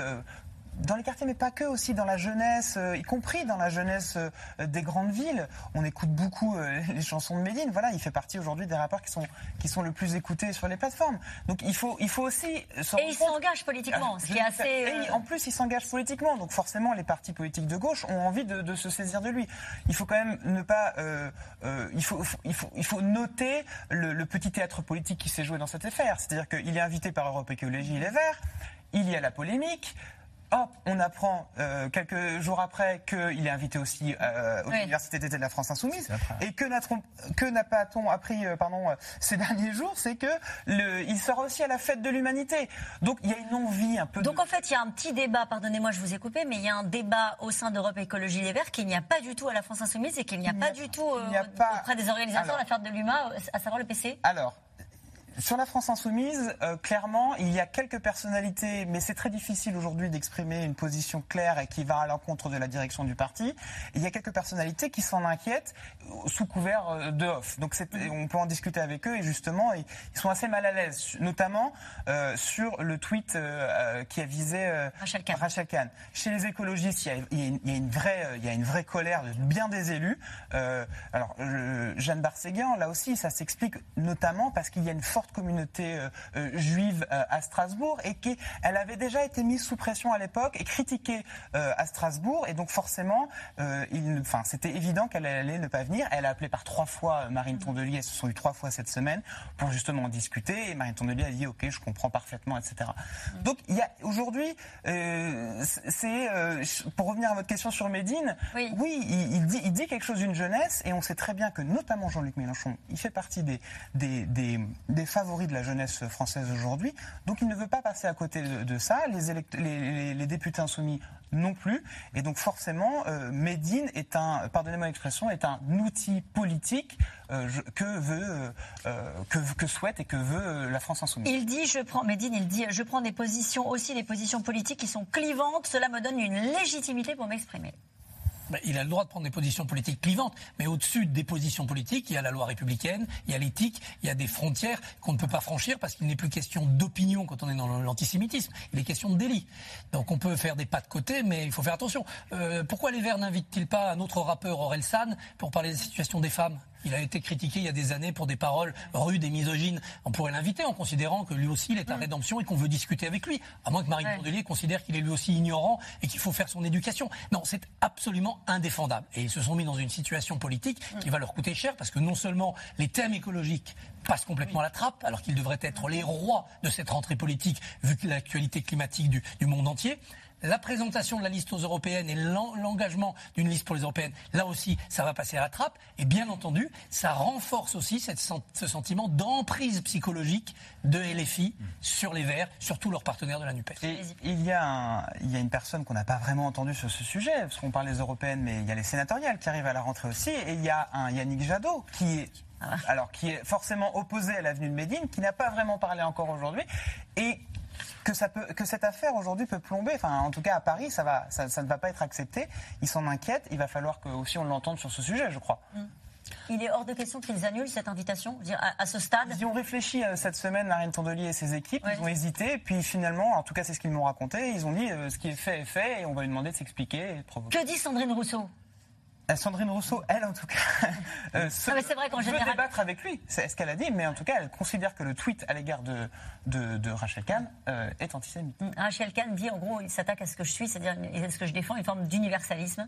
Dans les quartiers, mais pas que, aussi dans la jeunesse, euh, y compris dans la jeunesse euh, des grandes villes. On écoute beaucoup euh, les chansons de Médine. Voilà, il fait partie aujourd'hui des rappeurs qui sont, qui sont le plus écoutés sur les plateformes. Donc il faut, il faut aussi se Et il s'engage politiquement, ce je qui est assez. Et en plus, il s'engage politiquement, donc forcément, les partis politiques de gauche ont envie de, de se saisir de lui. Il faut quand même ne pas, il faut, il faut, il faut noter le, le petit théâtre politique qui s'est joué dans cette affaire. C'est-à-dire qu'il est invité par Europe Écologie Les Verts. Il y a la polémique. Hop, on apprend euh, quelques jours après qu'il est invité aussi euh, aux Oui. universités d'été de la France Insoumise. Et que n'a-t-on- que n'a pas-t-on appris euh, pardon, euh, ces derniers jours C'est que le, il sera aussi à la fête de l'humanité. Donc il y a une envie un peu. Donc en fait, il y a un petit débat, pardonnez-moi, je vous ai coupé, mais il y a un débat au sein d'Europe Écologie Les Verts qu'il n'y a pas du tout à la France Insoumise et qu'il n'y a pas du tout euh, a pas- auprès des organisations Alors- de l'affaire de l'UMA, à savoir le PC. Alors, sur la France insoumise, euh, clairement, il y a quelques personnalités, mais c'est très difficile aujourd'hui d'exprimer une position claire et qui va à l'encontre de la direction du parti. Il y a quelques personnalités qui s'en inquiètent sous couvert euh, de off. Donc c'est- on peut en discuter avec eux et justement, ils, ils sont assez mal à l'aise, notamment euh, sur le tweet euh, qui a visé Rachel Kahn. Chez les écologistes, il y a, il y a une, il y a une vraie, il y a une vraie colère de bien des élus. Alors, Jeanne Barséguian, là aussi, ça s'explique notamment parce qu'il y a une forte communauté euh, euh, juive euh, à Strasbourg et qu'elle avait déjà été mise sous pression à l'époque et critiquée à Strasbourg. Et donc, forcément, il, enfin, c'était évident qu'elle allait ne pas venir. Elle a appelé par trois fois Marine Tondelier. Elles se sont eues trois fois cette semaine pour justement en discuter. Et Marine Tondelier a dit OK, je comprends parfaitement, etc. Donc, il y a aujourd'hui, c'est pour revenir à votre question sur Médine. Oui, il, il dit, il dit quelque chose d'une jeunesse et on sait très bien que notamment Jean-Luc Mélenchon, il fait partie des, des, des, des favoris de la jeunesse française aujourd'hui. Donc, il ne veut pas passer à côté de, ça. Les, députés insoumis non plus. Et donc, forcément, euh, Médine est un, pardonnez-moi l'expression, est un outil politique euh, que veut, euh, euh, que, souhaite et que veut la France insoumise. Il dit, je prends, Médine, il dit, je prends des positions aussi, des positions politiques qui sont clivantes. Cela me donne une légitimité pour m'exprimer. Ben, il a le droit de prendre des positions politiques clivantes, mais au-dessus des positions politiques, il y a la loi républicaine, il y a l'éthique, il y a des frontières qu'on ne peut pas franchir parce qu'il n'est plus question d'opinion quand on est dans l'antisémitisme, il est question de délit. Donc on peut faire des pas de côté, mais il faut faire attention. Euh, pourquoi les Verts n'invitent-ils pas un autre rappeur, Aurel San, pour parler de la situation des femmes? Il a été critiqué il y a des années pour des paroles rudes et misogynes. On pourrait l'inviter en considérant que lui aussi il est à rédemption et qu'on veut discuter avec lui. À moins que Marine Ouais. Tondelier considère qu'il est lui aussi ignorant et qu'il faut faire son éducation. Non, c'est absolument indéfendable. Et ils se sont mis dans une situation politique qui va leur coûter cher parce que non seulement les thèmes écologiques passent complètement à la trappe, alors qu'ils devraient être les rois de cette rentrée politique vu que l'actualité climatique du, du monde entier. La présentation de la liste aux européennes et l'en- l'engagement d'une liste pour les européennes, là aussi, ça va passer à la trappe. Et bien entendu, ça renforce aussi cette ce sentiment d'emprise psychologique de LFI sur les Verts, sur tous leurs partenaires de la NUPES. Et il y, a un- il y a une personne qu'on n'a pas vraiment entendue sur ce sujet, parce qu'on parle des européennes, mais il y a les sénatoriales qui arrivent à la rentrée aussi, et il y a un Yannick Jadot qui est, alors, qui est forcément opposé à l'avenue de Médine, qui n'a pas vraiment parlé encore aujourd'hui, et que, ça peut, que cette affaire aujourd'hui peut plomber, enfin en tout cas à Paris, ça, va, ça, ça ne va pas être accepté, ils s'en inquiètent, il va falloir que aussi on l'entende sur ce sujet, je crois. Il est hors de question qu'ils annulent cette invitation, à, ce stade. Ils ont réfléchi euh, cette semaine, Marine Tondelier et ses équipes. Ils ont hésité, et puis finalement, en tout cas, c'est ce qu'ils m'ont raconté. Ils ont dit euh, ce qui est fait est fait, et on va lui demander de s'expliquer et de provoquer. Que dit Sandrine Rousseau? Sandrine Rousseau, elle, en tout cas, euh, se- Non, mais c'est vrai qu'en veut général- débattre avec lui. C'est ce qu'elle a dit, mais en tout cas, elle considère que le tweet à l'égard de, de, de Rachel Kahn euh, est antisémite. Rachel Kahn dit, en gros, il s'attaque à ce que je suis, c'est-à-dire à ce que je défends, une forme d'universalisme.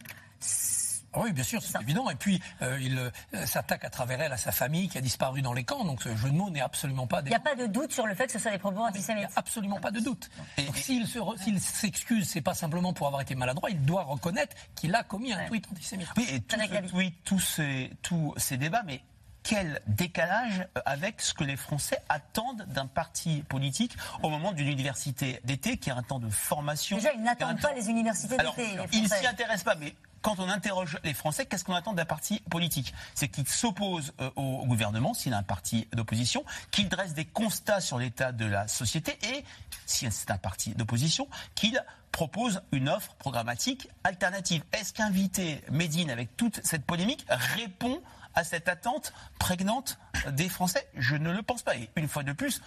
Ah Oui, bien sûr, c'est évident. Et puis, euh, il euh, s'attaque à travers elle à sa famille qui a disparu dans les camps. Donc, ce jeu de mots n'est absolument pas... Il n'y a pas de doute sur le fait que ce soit des propos antisémites. Absolument pas de doute. Donc, s'il se s'excuse, c'est pas simplement pour avoir été maladroit, il doit reconnaître qu'il a commis un tweet antisémite. Oui, et tout ce tweet, tous ces, tous ces débats, mais quel décalage euh, avec ce que les Français attendent d'un parti politique au moment d'une université d'été qui a un temps de formation. Déjà, ils a n'attendent pas temps- les universités Alors, d'été, les ils Français. s'y intéressent pas, mais quand on interroge les Français, qu'est-ce qu'on attend d'un parti politique? C'est qu'il s'oppose euh, au gouvernement, s'il a un parti d'opposition, qu'il dresse des constats sur l'état de la société et, si c'est un parti d'opposition, qu'il propose une offre programmatique alternative. Est-ce qu'inviter Médine avec toute cette polémique répond à cette attente prégnante des Français? Je ne le pense pas. Et une fois de plus,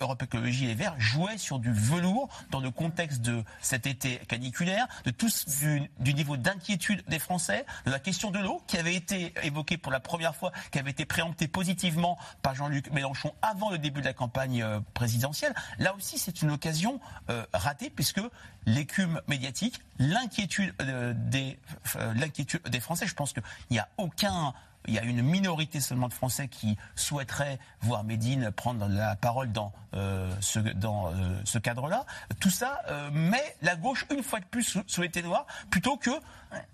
Europe Écologie et les Verts jouaient sur du velours dans le contexte de cet été caniculaire, de tous du, du niveau d'inquiétude des Français, de la question de l'eau qui avait été évoquée pour la première fois, qui avait été préemptée positivement par Jean-Luc Mélenchon avant le début de la campagne euh, présidentielle. Là aussi, c'est une occasion euh, ratée puisque l'écume médiatique, l'inquiétude euh, des, l'inquiétude des Français, je pense qu'il n'y a aucun il y a une minorité seulement de Français qui souhaiteraient voir Médine prendre la parole dans euh, euh, ce cadre-là. Tout ça euh, met la gauche une fois de plus sous, sous les ténoirs, plutôt que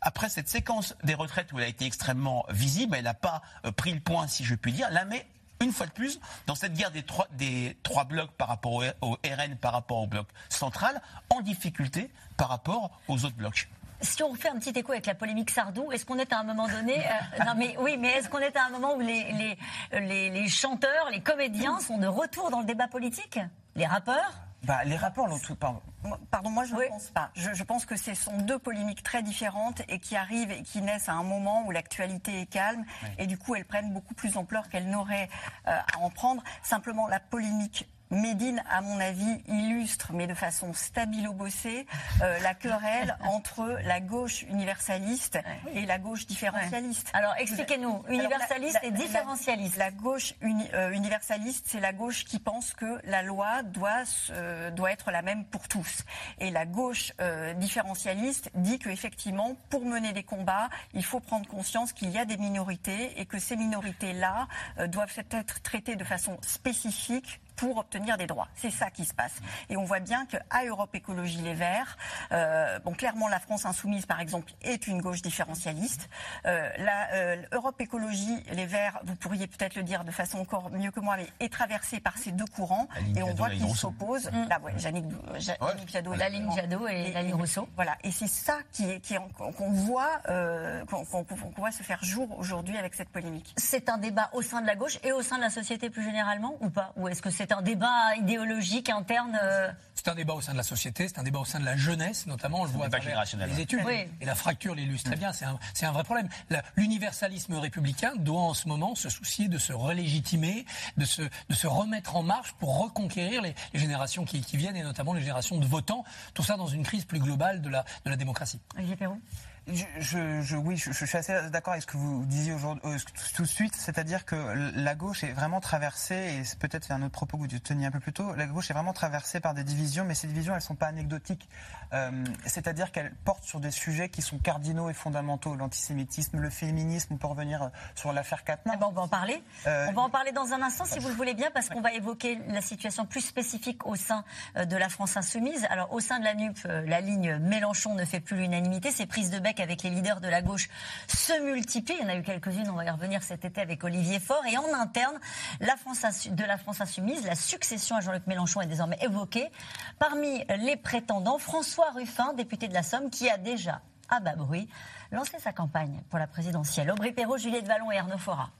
après cette séquence des retraites où elle a été extrêmement visible, elle n'a pas pris le point, si je puis dire, la met une fois de plus, dans cette guerre des trois, blocs par rapport au RN, par rapport au bloc central, en difficulté par rapport aux autres blocs. Si on fait un petit écho avec la polémique Sardou, est-ce qu'on est à un moment donné, euh, non mais oui, mais est-ce qu'on est à un moment où les, les, les, les chanteurs, les comédiens sont de retour dans le débat politique? Les rappeurs? Bah, les rapports l'ont tout. Pardon. Moi, Pardon, moi je ne pense pas. Je, je pense que ce sont deux polémiques très différentes et qui arrivent et qui naissent à un moment où l'actualité est calme et du coup elles prennent beaucoup plus d'ampleur qu'elles n'auraient euh, à en prendre. Simplement la polémique. Médine, à mon avis, illustre, mais de façon stabilo-bossée, euh, la querelle entre la gauche universaliste et la gauche différentialiste. Alors expliquez-nous, universaliste Alors, la- et différentialiste. La, gauche uni- euh, universaliste, c'est la gauche qui pense que la loi doit, euh, doit être la même pour tous. Et la gauche euh, différentialiste dit qu'effectivement, pour mener des combats, il faut prendre conscience qu'il y a des minorités et que ces minorités-là doivent être traitées de façon spécifique pour obtenir des droits. C'est ça qui se passe. Et on voit bien qu'à Europe Écologie Les Verts, euh, bon, clairement la France Insoumise, par exemple, est une gauche différentialiste. Euh, la, euh, Europe Écologie Les Verts, vous pourriez peut-être le dire de façon encore mieux que moi, mais est traversée par ces deux courants. Et on Jadot, voit qu'ils s'opposent. Mm. Là, ouais, Jannick, Ja- Jannick Jadot, La ligne Jadot et la ligne Rousseau. Voilà. Et c'est ça qui est, qui est- qu'on voit, euh, qu'on qu'on- qu'on voit se faire jour aujourd'hui avec cette polémique. C'est un débat au sein de la gauche et au sein de la société plus généralement ou pas? Ou est-ce que c'est un débat idéologique interne euh, C'est un débat au sein de la société, c'est un débat au sein de la jeunesse, notamment, on le voit à travers les ouais. études. Oui. Et la fracture l'illustre très bien, c'est un, vrai problème. L'universalisme républicain doit en ce moment se soucier de se relégitimer, de se, de se remettre en marche pour reconquérir les, les générations qui, qui viennent, et notamment les générations de votants. Tout ça dans une crise plus globale de la, de la démocratie. Olivier Perron Je, je- je- oui, je, je suis assez d'accord avec ce que vous disiez aujourd'hui, euh, tout de suite, c'est-à-dire que la gauche est vraiment traversée, et c'est peut-être c'est un autre propos que vous teniez un peu plus tôt, la gauche est vraiment traversée par des divisions, mais ces divisions, elles sont pas anecdotiques. Euh, c'est-à-dire qu'elles portent sur des sujets qui sont cardinaux et fondamentaux, l'antisémitisme, le féminisme, on peut revenir euh, sur l'affaire Katna. Ah ben, on va en parler. Euh, on va en parler dans un instant, si vous le voulez bien, parce qu'on va évoquer la situation plus spécifique au sein euh, de la France insoumise. Alors, au sein de la NUP, euh, la ligne Mélenchon ne fait plus l'unanimité. Ces prises de bec avec les leaders de la gauche se multiplient. Il y en a eu quelques-unes, on va y revenir cet été avec Olivier Faure. Et en interne, de la France insoumise, la succession à Jean-Luc Mélenchon est désormais évoquée. Parmi les prétendants, François Ruffin, député de la Somme, qui a déjà, à bas bruit, lancé sa campagne pour la présidentielle. Aubry Perrault, Juliette Vallon et Arnaud Fora.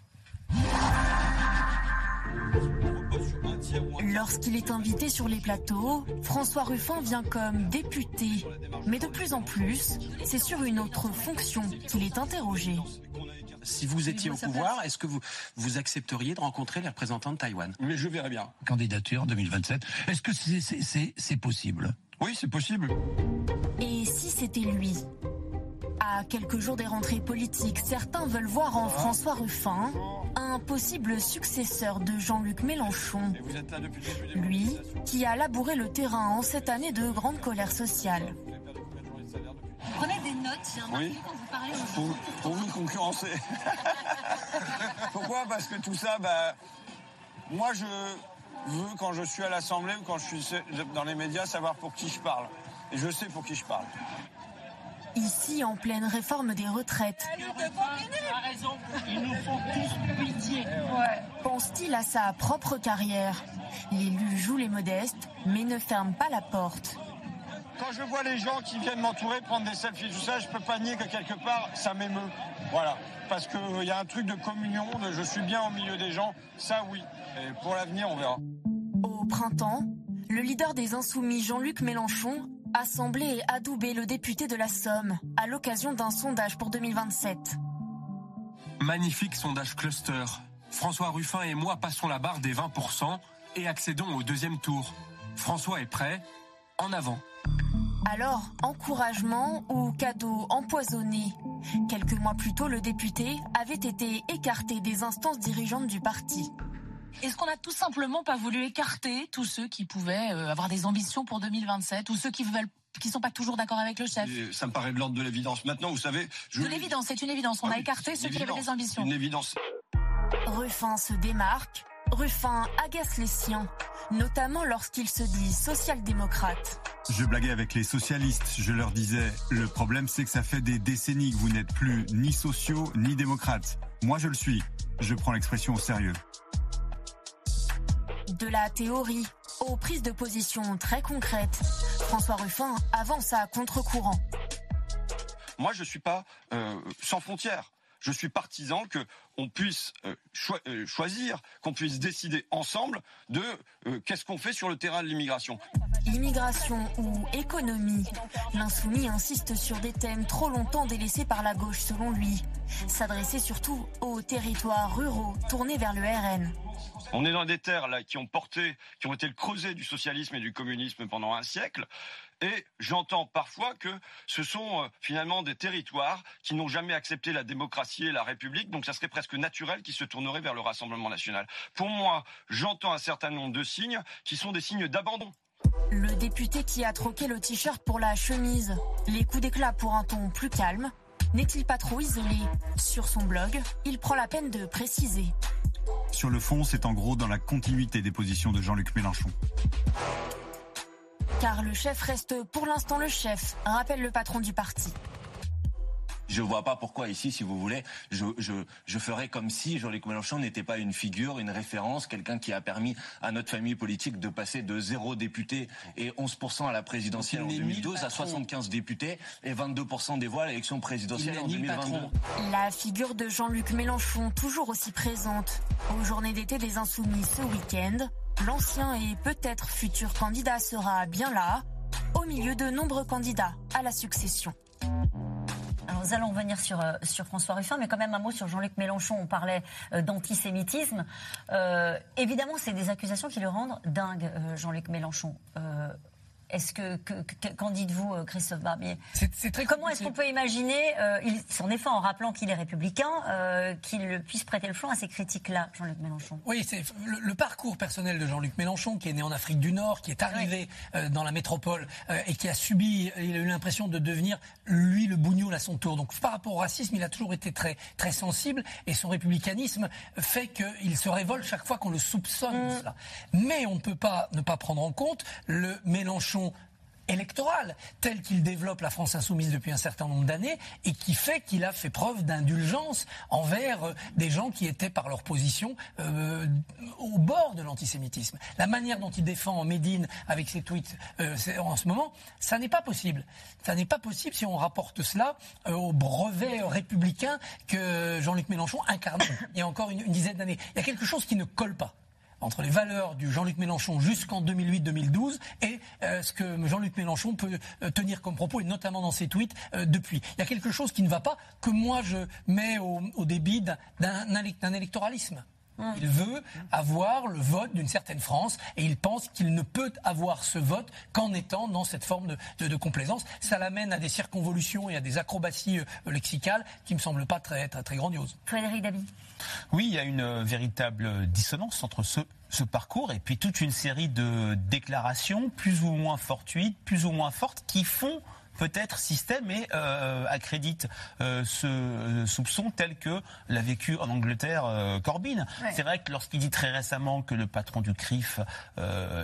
Lorsqu'il est invité sur les plateaux, François Ruffin vient comme député. Mais de plus en plus, c'est sur une autre fonction qu'il est interrogé. Si vous étiez au pouvoir, est-ce que vous, vous accepteriez de rencontrer les représentants de Taïwan? Mais je verrai bien. Candidature 2027. Est-ce que c'est possible? Oui, c'est possible. Et si c'était lui? À quelques jours des rentrées politiques, certains veulent voir en François Ruffin un possible successeur de Jean-Luc Mélenchon. Vous êtes là depuis le début des Lui, qui a labouré le terrain en cette année de grande colère sociale. Prenez des notes, j'ai Oui. quand vous parlez pour vous concurrencer. Pourquoi? Parce que tout ça, bah, moi je veux quand je suis à l'Assemblée ou quand je suis dans les médias savoir pour qui je parle. Et je sais pour qui je parle. Ici, en pleine réforme des retraites. Ils nous font tous pitié. Pense-t-il à sa propre carrière? L'élu joue les modestes, mais ne ferme pas la porte. Quand je vois les gens qui viennent m'entourer prendre des selfies, tout ça, je peux pas nier que quelque part, ça m'émeut. Voilà. Parce qu'il y a un truc de communion, de je suis bien au milieu des gens, ça oui. Et pour l'avenir, on verra. Au printemps, le leader des Insoumis, Jean-Luc Mélenchon, a semblé adouber le député de la Somme à l'occasion d'un sondage pour 2027. Magnifique sondage cluster. François Ruffin et moi passons la barre des 20% et accédons au deuxième tour. François est prêt. En avant. Alors, encouragement ou cadeau empoisonné? Quelques mois plus tôt, le député avait été écarté des instances dirigeantes du parti. Est-ce qu'on a tout simplement pas voulu écarter tous ceux qui pouvaient euh, avoir des ambitions pour 2027 ou ceux qui veulent qui sont pas toujours d'accord avec le chef. Et ça me paraît de l'ordre de l'évidence. Maintenant, vous savez, je De l'évidence, c'est une évidence. On Ah a oui, écarté ceux qui avaient des ambitions. Une évidence. Ruffin se démarque. Ruffin agace les siens, notamment lorsqu'il se dit social-démocrate. Je blaguais avec les socialistes. Je leur disais, le problème c'est que ça fait des décennies que vous n'êtes plus ni sociaux ni démocrates. Moi je le suis. Je prends l'expression au sérieux. De la théorie aux prises de position très concrètes, François Ruffin avance à contre-courant. Moi, je ne suis pas euh, sans frontières. Je suis partisan que on puisse euh, euh, choisir, qu'on puisse décider ensemble de euh, qu'est-ce qu'on fait sur le terrain de l'immigration. Immigration ou économie, l'insoumis insiste sur des thèmes trop longtemps délaissés par la gauche selon lui. S'adresser surtout aux territoires ruraux tournés vers le RN. On est dans des terres là qui ont porté, qui ont été le creuset du socialisme et du communisme pendant un siècle. Et j'entends parfois que ce sont euh, finalement des territoires qui n'ont jamais accepté la démocratie et la République, donc ça serait presque naturel qu'ils se tourneraient vers le Rassemblement national. Pour moi, j'entends un certain nombre de signes qui sont des signes d'abandon. Le député qui a troqué le t-shirt pour la chemise, les coups d'éclat pour un ton plus calme, n'est-il pas trop isolé? Sur son blog, il prend la peine de préciser. Sur le fond, c'est en gros dans la continuité des positions de Jean-Luc Mélenchon. Car le chef reste pour l'instant le chef, rappelle le patron du parti. Je vois pas pourquoi ici, si vous voulez, je, je, je ferais comme si Jean-Luc Mélenchon n'était pas une figure, une référence, quelqu'un qui a permis à notre famille politique de passer de zéro député et 11% à la présidentielle en Donc il n'est ni le 2012 à patron. 75 députés et 22% des voix à l'élection présidentielle en n'est ni le 2022. patron. La figure de Jean-Luc Mélenchon, toujours aussi présente. Aux journées d'été des Insoumis ce week-end, l'ancien et peut-être futur candidat sera bien là, au milieu de nombreux candidats à la succession. Alors, nous allons revenir sur, euh, François Ruffin, mais quand même un mot sur Jean-Luc Mélenchon. On parlait euh, d'antisémitisme. Euh, évidemment, c'est des accusations qui le rendent dingue, Jean-Luc Mélenchon. Est-ce que, que- que- qu'en dites-vous, euh, Christophe Barbier? Comment est-ce qu'on peut imaginer, euh, il, en effet, en rappelant qu'il est républicain, euh, qu'il puisse prêter le flanc à ces critiques-là, Jean-Luc Mélenchon? Oui, c'est le, le parcours personnel de Jean-Luc Mélenchon, qui est né en Afrique du Nord, qui est arrivé euh, dans la métropole et qui a subi, il a eu l'impression de devenir lui le bougnoul à son tour. Donc par rapport au racisme, il a toujours été très très sensible et son républicanisme fait qu'il se révolte chaque fois qu'on le soupçonne de cela. Mais on ne peut pas ne pas prendre en compte le Mélenchon électoral tel qu'il développe la France insoumise depuis un certain nombre d'années et qui fait qu'il a fait preuve d'indulgence envers euh, des gens qui étaient par leur position euh, au bord de l'antisémitisme. La manière dont il défend Médine avec ses tweets euh, en ce moment, ça n'est pas possible. Ça n'est pas possible si on rapporte cela au brevet républicain que Jean-Luc Mélenchon incarnait il y a encore une dizaine d'années. Il y a quelque chose qui ne colle pas entre les valeurs du Jean-Luc Mélenchon jusqu'en 2008-2012 et euh, ce que Jean-Luc Mélenchon peut euh, tenir comme propos, et notamment dans ses tweets euh, depuis. Il y a quelque chose qui ne va pas, que moi je mets au, débit d'un électoralisme. Il veut avoir le vote d'une certaine France et il pense qu'il ne peut avoir ce vote qu'en étant dans cette forme de, de- de complaisance. Ça l'amène à des circonvolutions et à des acrobaties euh, lexicales qui me semblent pas très, très, très grandioses. Frédéric Dabi. Oui, il y a une euh, véritable dissonance entre ce, ce parcours et puis toute une série de déclarations plus ou moins fortuites, plus ou moins fortes, qui font peut-être système et euh, accréditent euh, ce euh, soupçon tel que l'a vécu en Angleterre euh, Corbyn. Ouais. C'est vrai que lorsqu'il dit très récemment que le patron du CRIF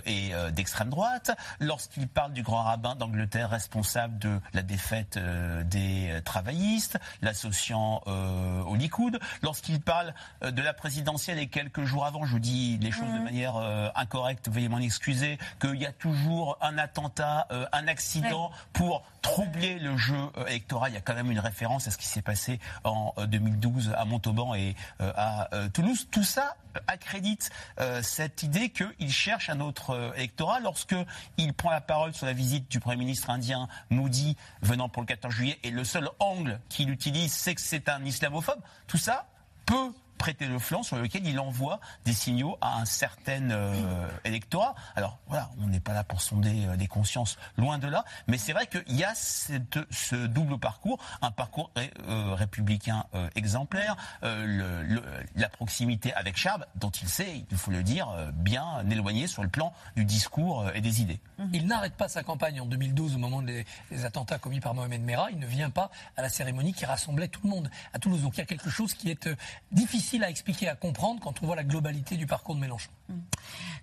est d'extrême droite, lorsqu'il parle du grand rabbin d'Angleterre responsable de la défaite des travaillistes, l'associant au Likoud, lorsqu'il parle de la présidentielle et quelques jours avant, je vous dis les choses de manière euh, incorrecte, veuillez m'en excuser, qu'il y a toujours un attentat, un accident pour troubler le jeu euh, électoral. Il y a quand même une référence à ce qui s'est passé en euh, 2012 à Montauban et euh, à euh, Toulouse. Tout ça euh, accrédite euh, cette idée qu'il cherche un autre euh, électorat lorsque il prend la parole sur la visite du Premier ministre indien Modi venant pour le 14 juillet et le seul angle qu'il utilise c'est que c'est un islamophobe. Tout ça peut prêter le flanc sur lequel il envoie des signaux à un certain euh, électorat. Alors voilà, on n'est pas là pour sonder euh, des consciences, loin de là, mais c'est vrai qu'il y a cette, ce double parcours, un parcours ré- euh, républicain euh, exemplaire, euh, le- le- la proximité avec Charb, dont il sait, il faut le dire, euh, bien éloigné sur le plan du discours euh, et des idées. Il n'arrête pas sa campagne en 2012 au moment des, des attentats commis par Mohamed Merah. Il ne vient pas à la cérémonie qui rassemblait tout le monde à Toulouse. Donc il y a quelque chose qui est euh, à expliquer, à comprendre quand on voit la globalité du parcours de Mélenchon.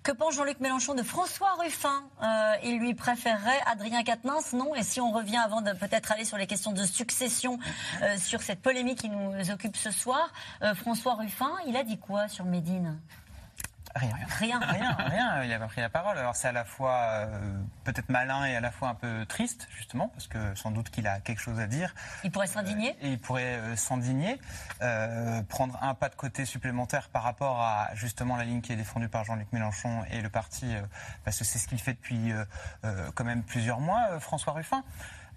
Que pense Jean-Luc Mélenchon de François Ruffin? Euh, Il lui préférerait Adrien Quatennens, non. Et si on revient avant de peut-être aller sur les questions de succession, euh, sur cette polémique qui nous occupe ce soir, euh, François Ruffin, il a dit quoi sur Médine? Rien. Rien. Rien, rien. Il n'a pas pris la parole. Alors c'est à la fois euh, peut-être malin et à la fois un peu triste, justement, parce que sans doute qu'il a quelque chose à dire. Il pourrait s'indigner Et il pourrait euh, s'indigner, euh, prendre un pas de côté supplémentaire par rapport à justement la ligne qui est défendue par Jean-Luc Mélenchon et le parti, euh, parce que c'est ce qu'il fait depuis euh, euh, quand même plusieurs mois, euh, François Ruffin.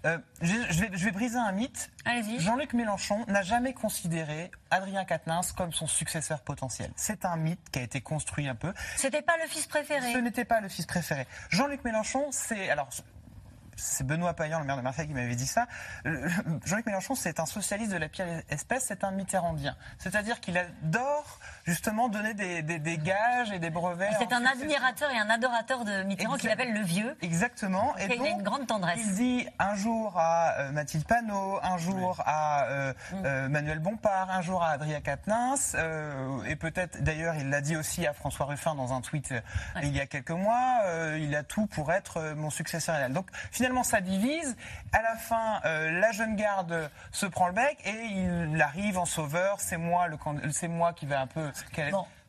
Euh, je, je vais, je vais briser un mythe. Jean-Luc Mélenchon n'a jamais considéré Adrien Quatennens comme son successeur potentiel. C'est un mythe qui a été construit un peu. C'était pas le fils préféré Ce n'était pas le fils préféré. Jean-Luc Mélenchon, c'est alors. C'est Benoît Payan, le maire de Marseille, qui m'avait dit ça. Le- Jean-Luc Mélenchon, c'est un socialiste de la pire espèce, c'est un mitterrandien. C'est-à-dire qu'il adore justement donner des, des- des gages et des brevets. C'est un admirateur et un adorateur de Mitterrand qu'il appelle le vieux. Exactement. Et il a une grande tendresse. Il dit un jour à euh, Mathilde Panot, un jour à euh, Mm. euh, Manuel Bompard, un jour à Adrien Quatennens, euh, et peut-être d'ailleurs il l'a dit aussi à François Ruffin dans un tweet il y a quelques mois. euh, il a tout pour être mon successeur idéal. Donc finalement ça divise. À la fin, euh, la jeune garde se prend le bec et il arrive en sauveur. C'est moi le c'est moi qui va un peu.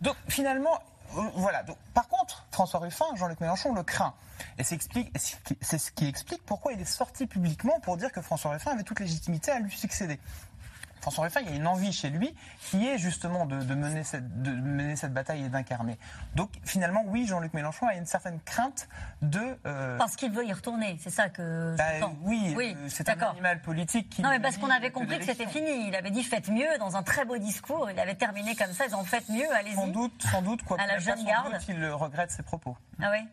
Donc finalement. euh, Voilà. Par contre, François Ruffin, Jean-Luc Mélenchon le craint. Et c'est ce qui explique pourquoi il est sorti publiquement pour dire que François Ruffin avait toute légitimité à lui succéder. François Ruffin, il y a une envie chez lui qui est justement de, de mener, cette, de mener cette bataille et d'incarner. Donc finalement, oui, Jean-Luc Mélenchon a une certaine crainte de... euh, Parce qu'il veut y retourner, c'est ça que bah, j'entends. oui, Oui, euh, c'est un animal politique qui... Non, mais parce qu'on avait compris que c'était fini. Il avait dit faites mieux dans un très beau discours. Il avait terminé comme ça. Ils ont fait mieux, allez-y. Sans doute, sans doute, quoi À la jeune garde. doute, il regrette ses propos. Ah oui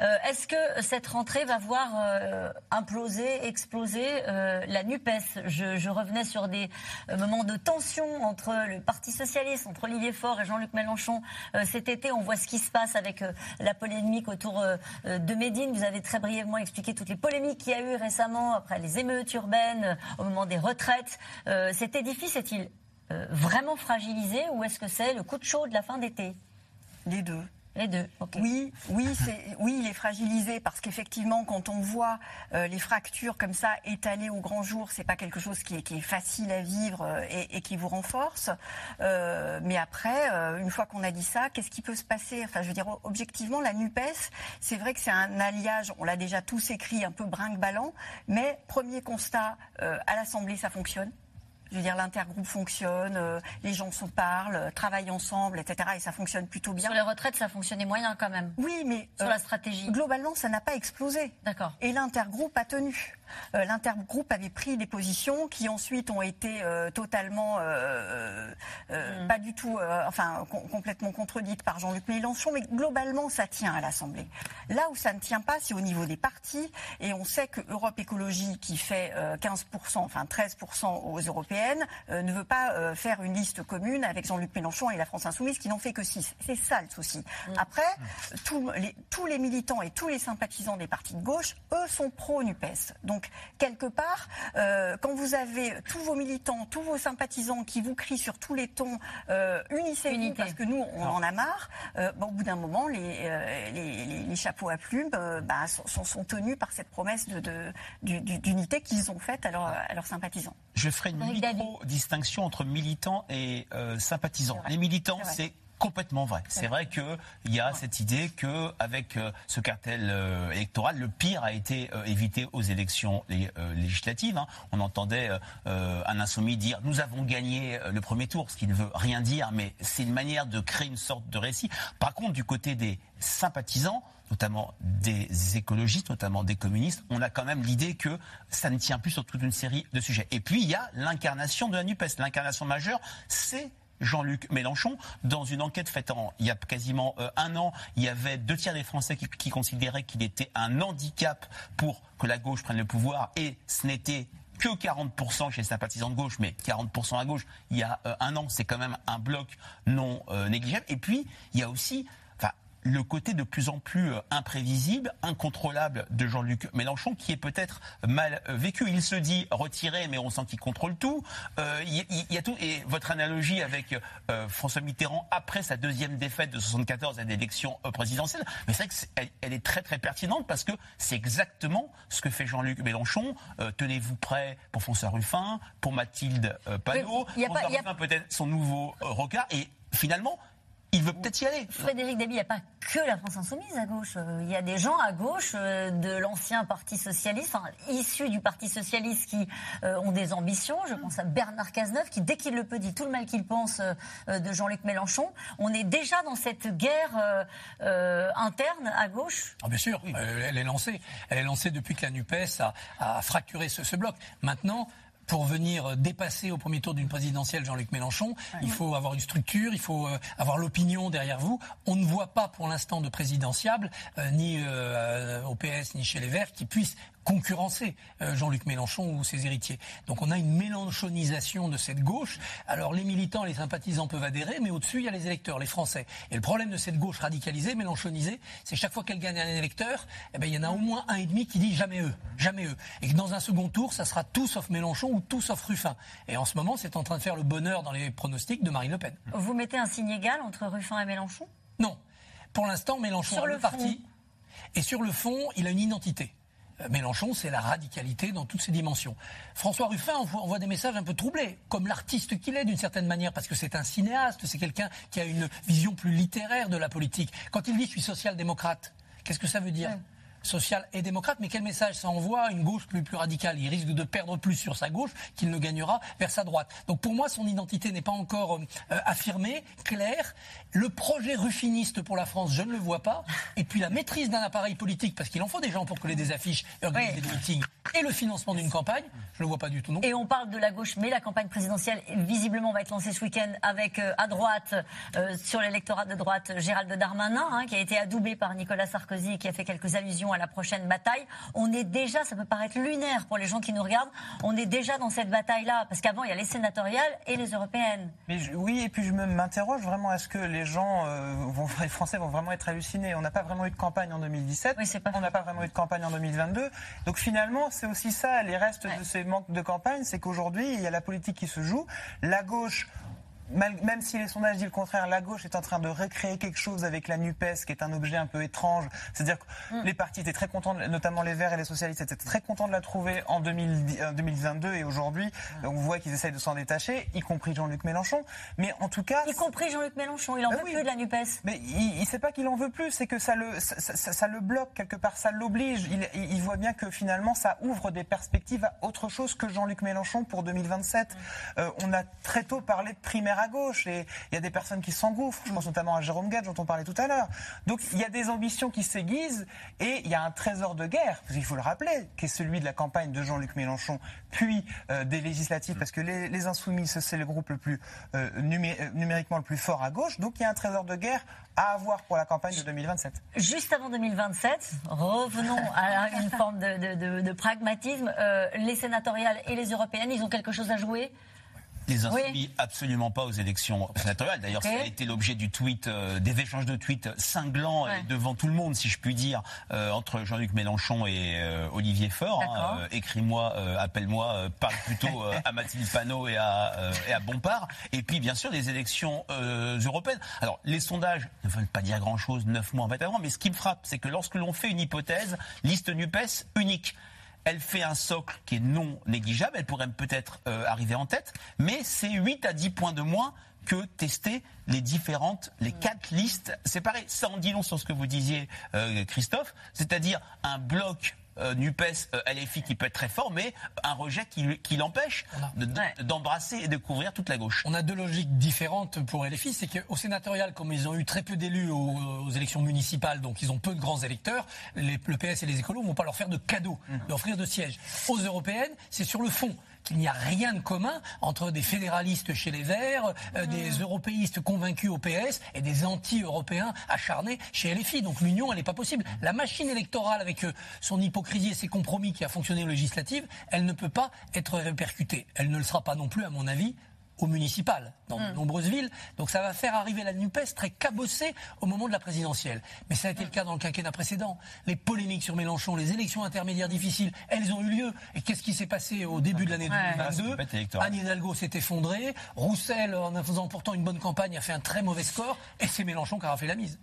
Euh, Est-ce que cette rentrée va voir euh, imploser, exploser euh, la NUPES? Je, je revenais sur des moments de tension entre le Parti Socialiste, entre Olivier Faure et Jean-Luc Mélenchon. Cet été, on voit ce qui se passe avec la polémique autour de Médine. Vous avez très brièvement expliqué toutes les polémiques qu'il y a eu récemment après les émeutes urbaines, au moment des retraites. Cet édifice est-il vraiment fragilisé ou est-ce que c'est le coup de chaud de la fin d'été? Les deux. Les deux. Oui, oui, il est fragilisé parce qu'effectivement, quand on voit euh, les fractures comme ça étalées au grand jour, c'est pas quelque chose qui est, facile à vivre euh, et, qui vous renforce. Euh, mais après, une fois qu'on a dit ça, qu'est-ce qui peut se passer? Enfin, je veux dire, objectivement, la Nupes, c'est vrai que c'est un alliage. On l'a déjà tous écrit, un peu brinque-ballant. Mais premier constat, à l'Assemblée, ça fonctionne. Je veux dire, l'intergroupe fonctionne, euh, les gens se parlent, euh, travaillent ensemble, etc. Et ça fonctionne plutôt bien. Sur les retraites, ça fonctionnait moyen quand même. Oui, mais Sur euh, la stratégie. Globalement, ça n'a pas explosé. D'accord. Et l'intergroupe a tenu. Euh, l'intergroupe avait pris des positions qui ensuite ont été euh, totalement, euh, euh, pas du tout, euh, enfin com- complètement contredites par Jean-Luc Mélenchon, mais globalement, ça tient à l'Assemblée. Là où ça ne tient pas, c'est au niveau des partis. Et on sait que Europe Écologie, qui fait euh, 15%, enfin 13% aux européennes, euh, ne veut pas euh, faire une liste commune avec Jean-Luc Mélenchon et la France Insoumise, qui n'en fait que 6. C'est ça le souci. Après, tous les, tous les militants et tous les sympathisants des partis de gauche, eux, sont pro-NUPES. Donc, quelque part, euh, quand vous avez tous vos militants, tous vos sympathisants qui vous crient sur tous les tons euh, unissez-vous parce que nous, on en a marre, euh, bon, au bout d'un moment, les, euh, les, les- les chapeaux à plumes euh, bah, sont, sont- sont tenus par cette promesse de- de- d'unité qu'ils ont faite à, leurs- à leurs sympathisants. Je ferai une micro-distinction entre militants et euh, sympathisants. Les militants, c'est complètement vrai. C'est vrai qu'il y a cette idée que avec euh, ce cartel euh, électoral, le pire a été euh, évité aux élections lé- législatives. hein. On entendait un insoumis dire nous avons gagné le premier tour, ce qui ne veut rien dire, mais c'est une manière de créer une sorte de récit. Par contre, du côté des sympathisants, notamment des écologistes, notamment des communistes, on a quand même l'idée que ça ne tient plus sur toute une série de sujets. Et puis il y a l'incarnation de la NUPES. L'incarnation majeure, c'est Jean-Luc Mélenchon. Dans une enquête faite il y a quasiment euh, un an, il y avait deux tiers des Français qui, qui considéraient qu'il était un handicap pour que la gauche prenne le pouvoir et ce n'était que 40% chez les sympathisants de gauche, mais 40% à gauche, il y a euh, un an, c'est quand même un bloc non euh, négligeable. Et puis, il y a aussi le côté de plus en plus euh, imprévisible, incontrôlable de Jean-Luc Mélenchon, qui est peut-être mal euh, vécu. Il se dit retiré, mais on sent qu'il contrôle tout. Euh, Il y, il y a tout. Et votre analogie avec euh, François Mitterrand après sa deuxième défaite de 74 à l'élection présidentielle, mais c'est vrai qu'elle elle est très très pertinente parce que c'est exactement ce que fait Jean-Luc Mélenchon. Euh, Tenez-vous prêt pour François Ruffin, pour Mathilde Panot, pas- François a- Ruffin peut-être son nouveau regard. Et finalement, il veut peut-être y aller. Frédéric Dabi, il n'y a pas que la France Insoumise à gauche. Euh, Il y a des gens à gauche euh, de l'ancien Parti Socialiste, enfin, issus du Parti Socialiste qui euh, ont des ambitions. Je pense à Bernard Cazeneuve qui, dès qu'il le peut, dit tout le mal qu'il pense euh, de Jean-Luc Mélenchon. On est déjà dans cette guerre euh, interne à gauche. Ah, bien sûr, elle est lancée. Elle est lancée depuis que la NUPES a, a fracturé ce, ce bloc. Maintenant, pour venir dépasser au premier tour d'une présidentielle Jean-Luc Mélenchon, il faut avoir une structure, il faut euh, avoir l'opinion derrière vous. On ne voit pas pour l'instant de présidentiable, euh, ni euh, au PS, ni chez les Verts, qui puissent concurrencer euh, Jean-Luc Mélenchon ou ses héritiers. Donc on a une mélenchonisation de cette gauche. Alors les militants, les sympathisants peuvent adhérer, mais au-dessus, il y a les électeurs, les Français. Et le problème de cette gauche radicalisée, mélenchonisée, c'est chaque fois qu'elle gagne un électeur, eh ben, il y en a au moins un et demi qui dit jamais eux, jamais eux. Et que dans un second tour, ça sera tout sauf Mélenchon ou tout sauf Ruffin. Et en ce moment, c'est en train de faire le bonheur dans les pronostics de Marine Le Pen. Vous mettez un signe égal entre Ruffin et Mélenchon? Non. Pour l'instant, Mélenchon Sur a le le parti. Et sur le fond, il a une identité. Mélenchon, c'est la radicalité dans toutes ses dimensions. François Ruffin envoie, envoie des messages un peu troublés, comme l'artiste qu'il est d'une certaine manière, parce que c'est un cinéaste, c'est quelqu'un qui a une vision plus littéraire de la politique. Quand il dit je suis social-démocrate, qu'est-ce que ça veut dire? Social et démocrate, mais quel message ça envoie à une gauche plus, plus radicale? Il risque de perdre plus sur sa gauche qu'il ne gagnera vers sa droite. Donc pour moi, son identité n'est pas encore euh, euh, affirmée, claire. Le projet ruffiniste pour la France, je ne le vois pas. Et puis la maîtrise d'un appareil politique, parce qu'il en faut des gens pour coller des affiches et organiser des meetings, et le financement d'une campagne, je ne le vois pas du tout non. Et on parle de la gauche, mais la campagne présidentielle, visiblement, va être lancée ce week-end avec, euh, à droite, euh, sur l'électorat de droite, Gérald Darmanin, hein, qui a été adoubé par Nicolas Sarkozy et qui a fait quelques allusions à la prochaine bataille. On est déjà, ça peut paraître lunaire pour les gens qui nous regardent, on est déjà dans cette bataille-là, parce qu'avant, il y a les sénatoriales et les européennes. Mais je- oui, et puis je m'interroge vraiment est-ce que les gens, euh, vont, les Français vont vraiment être hallucinés? On n'a pas vraiment eu de campagne en 2017, on n'a pas vraiment eu de campagne en 2022. Donc finalement, c'est aussi ça, les restes de ces manques de campagne, c'est qu'aujourd'hui, il y a la politique qui se joue. La gauche. Même si les sondages disent le contraire, la gauche est en train de recréer quelque chose avec la NUPES, qui est un objet un peu étrange. C'est-à-dire que les partis étaient très contents, notamment les Verts et les Socialistes, étaient très contents de la trouver en 2010 euh, 2022 et aujourd'hui, on voit qu'ils essayent de s'en détacher, y compris Jean-Luc Mélenchon. Mais en tout cas, Y compris Jean-Luc Mélenchon, il en Ah veut oui. plus de la NUPES. mais il, il sait pas qu'il en veut plus, c'est que ça le, ça, ça- ça le bloque quelque part, ça l'oblige. Il, voit bien que finalement ça ouvre des perspectives à autre chose que Jean-Luc Mélenchon pour 2027. Euh, on a très tôt parlé de primaire à gauche et il y a des personnes qui s'engouffrent. Je pense notamment à Jérôme Gade dont on parlait tout à l'heure. Donc il y a des ambitions qui s'aiguisent et il y a un trésor de guerre, parce qu'il faut le rappeler, qui est celui de la campagne de Jean-Luc Mélenchon, puis euh, des législatives, parce que les, les Insoumis, c'est le groupe le plus euh, numé- euh, numériquement le plus fort à gauche. Donc il y a un trésor de guerre à avoir pour la campagne de 2027. Juste avant 2027, revenons à une forme de, de- de- de pragmatisme. Euh, les sénatoriales et les européennes, ils ont quelque chose à jouer? Les Oui. insoumis, absolument pas aux élections sénatoriales. D'ailleurs, ça a été l'objet du tweet, euh, des échanges de tweets cinglants Ouais. et devant tout le monde, si je puis dire, euh, entre Jean-Luc Mélenchon et euh, Olivier Faure. hein. Euh, Écris-moi, euh, appelle-moi, euh, parle plutôt euh, à Mathilde Panot et à, euh, et à Bompard. Et puis, bien sûr, les élections euh, européennes. Alors, les sondages ne veulent pas dire grand-chose neuf mois en fait avant, mais ce qui me frappe, c'est que lorsque l'on fait une hypothèse, liste NUPES unique. Elle fait un socle qui est non négligeable, elle pourrait peut-être euh, arriver en tête, mais c'est 8 à 10 points de moins que tester les différentes, les quatre listes séparées. Ça en dit long sur ce que vous disiez, euh, Christophe, c'est-à-dire un bloc euh, NUPES euh, LFI qui peut être très fort, mais un rejet qui, qui l'empêche de- de- d'embrasser et de couvrir toute la gauche. On a deux logiques différentes pour LFI. C'est qu'au sénatorial, comme ils ont eu très peu d'élus aux, aux élections municipales, donc ils ont peu de grands électeurs, les- le PS et les écolos ne vont pas leur faire de cadeaux, d'offrir de sièges. Aux européennes, c'est sur le fond qu'il n'y a rien de commun entre des fédéralistes chez les Verts, euh, des européistes convaincus au PS et des anti-européens acharnés chez LFI. Donc l'union, elle n'est pas possible. La machine électorale, avec euh, son hypocrisie et ses compromis qui a fonctionné aux législatives, elle ne peut pas être répercutée. Elle ne le sera pas non plus, à mon avis, au municipal, dans de nombreuses villes. Donc ça va faire arriver la NUPES très cabossée au moment de la présidentielle. Mais ça a été le cas dans le quinquennat précédent. Les polémiques sur Mélenchon, les élections intermédiaires difficiles, elles ont eu lieu. Et qu'est-ce qui s'est passé au début de l'année Ouais. 2022 Ah. Anne Hidalgo s'est effondrée. Roussel, en faisant pourtant une bonne campagne, a fait un très mauvais score. Et c'est Mélenchon qui a fait la mise.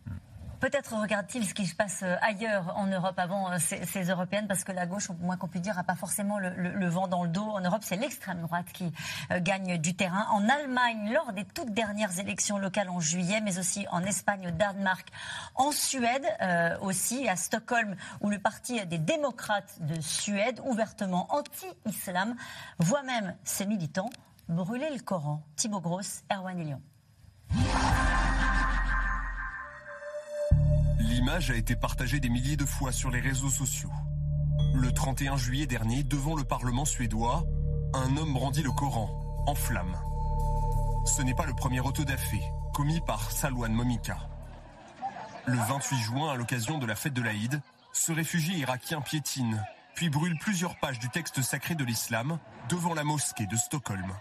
Peut-être regarde-t-il ce qui se passe euh, ailleurs en Europe avant euh, ces, européennes, parce que la gauche, au moins qu'on puisse dire, n'a pas forcément le, vent dans le dos. En Europe, c'est l'extrême droite qui euh, gagne du terrain. En Allemagne, lors des toutes dernières élections locales en juillet, mais aussi en Espagne, au Danemark, en Suède aussi, à Stockholm, où le parti des démocrates de Suède, ouvertement anti-islam, voit même ses militants brûler le Coran. Thibaut Gross, Erwan Lyon. L'image a été partagée des milliers de fois sur les réseaux sociaux. Le 31 juillet dernier, devant le Parlement suédois, un homme brandit le Coran, en flammes. Ce n'est pas le premier autodafé commis par Salwan Momika. Le 28 juin, à l'occasion de la fête de l'Aïd, ce réfugié irakien piétine, puis brûle plusieurs pages du texte sacré de l'islam devant la mosquée de Stockholm.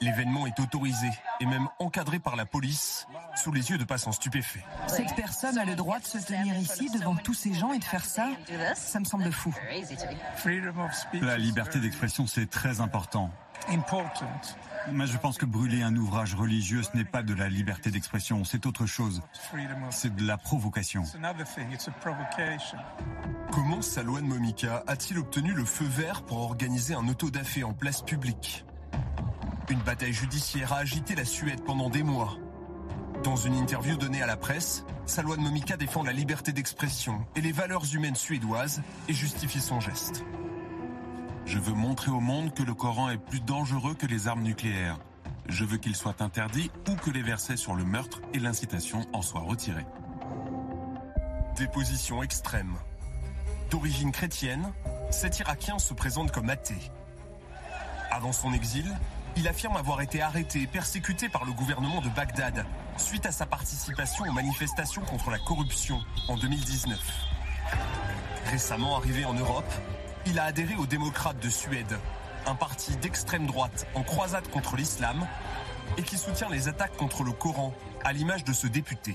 L'événement est autorisé et même encadré par la police sous les yeux de passants stupéfaits. Cette personne a le droit de se tenir ici devant tous ces gens et de faire ça Ça me semble fou. La liberté d'expression, c'est très important. Mais je pense que brûler un ouvrage religieux, ce n'est pas de la liberté d'expression, c'est autre chose. C'est de la provocation. Comment Salwan Momika a-t-il obtenu le feu vert pour organiser un autodafé en place publique? Une bataille judiciaire a agité la Suède pendant des mois. Dans une interview donnée à la presse, Salwan Momika défend la liberté d'expression et les valeurs humaines suédoises et justifie son geste. Je veux montrer au monde que le Coran est plus dangereux que les armes nucléaires. Je veux qu'il soit interdit ou que les versets sur le meurtre et l'incitation en soient retirés. Des positions extrêmes. D'origine chrétienne, cet Irakien se présente comme athée. Avant son exil, il affirme avoir été arrêté et persécuté par le gouvernement de Bagdad suite à sa participation aux manifestations contre la corruption en 2019. Récemment arrivé en Europe, il a adhéré aux démocrates de Suède, un parti d'extrême droite en croisade contre l'islam et qui soutient les attaques contre le Coran, à l'image de ce député.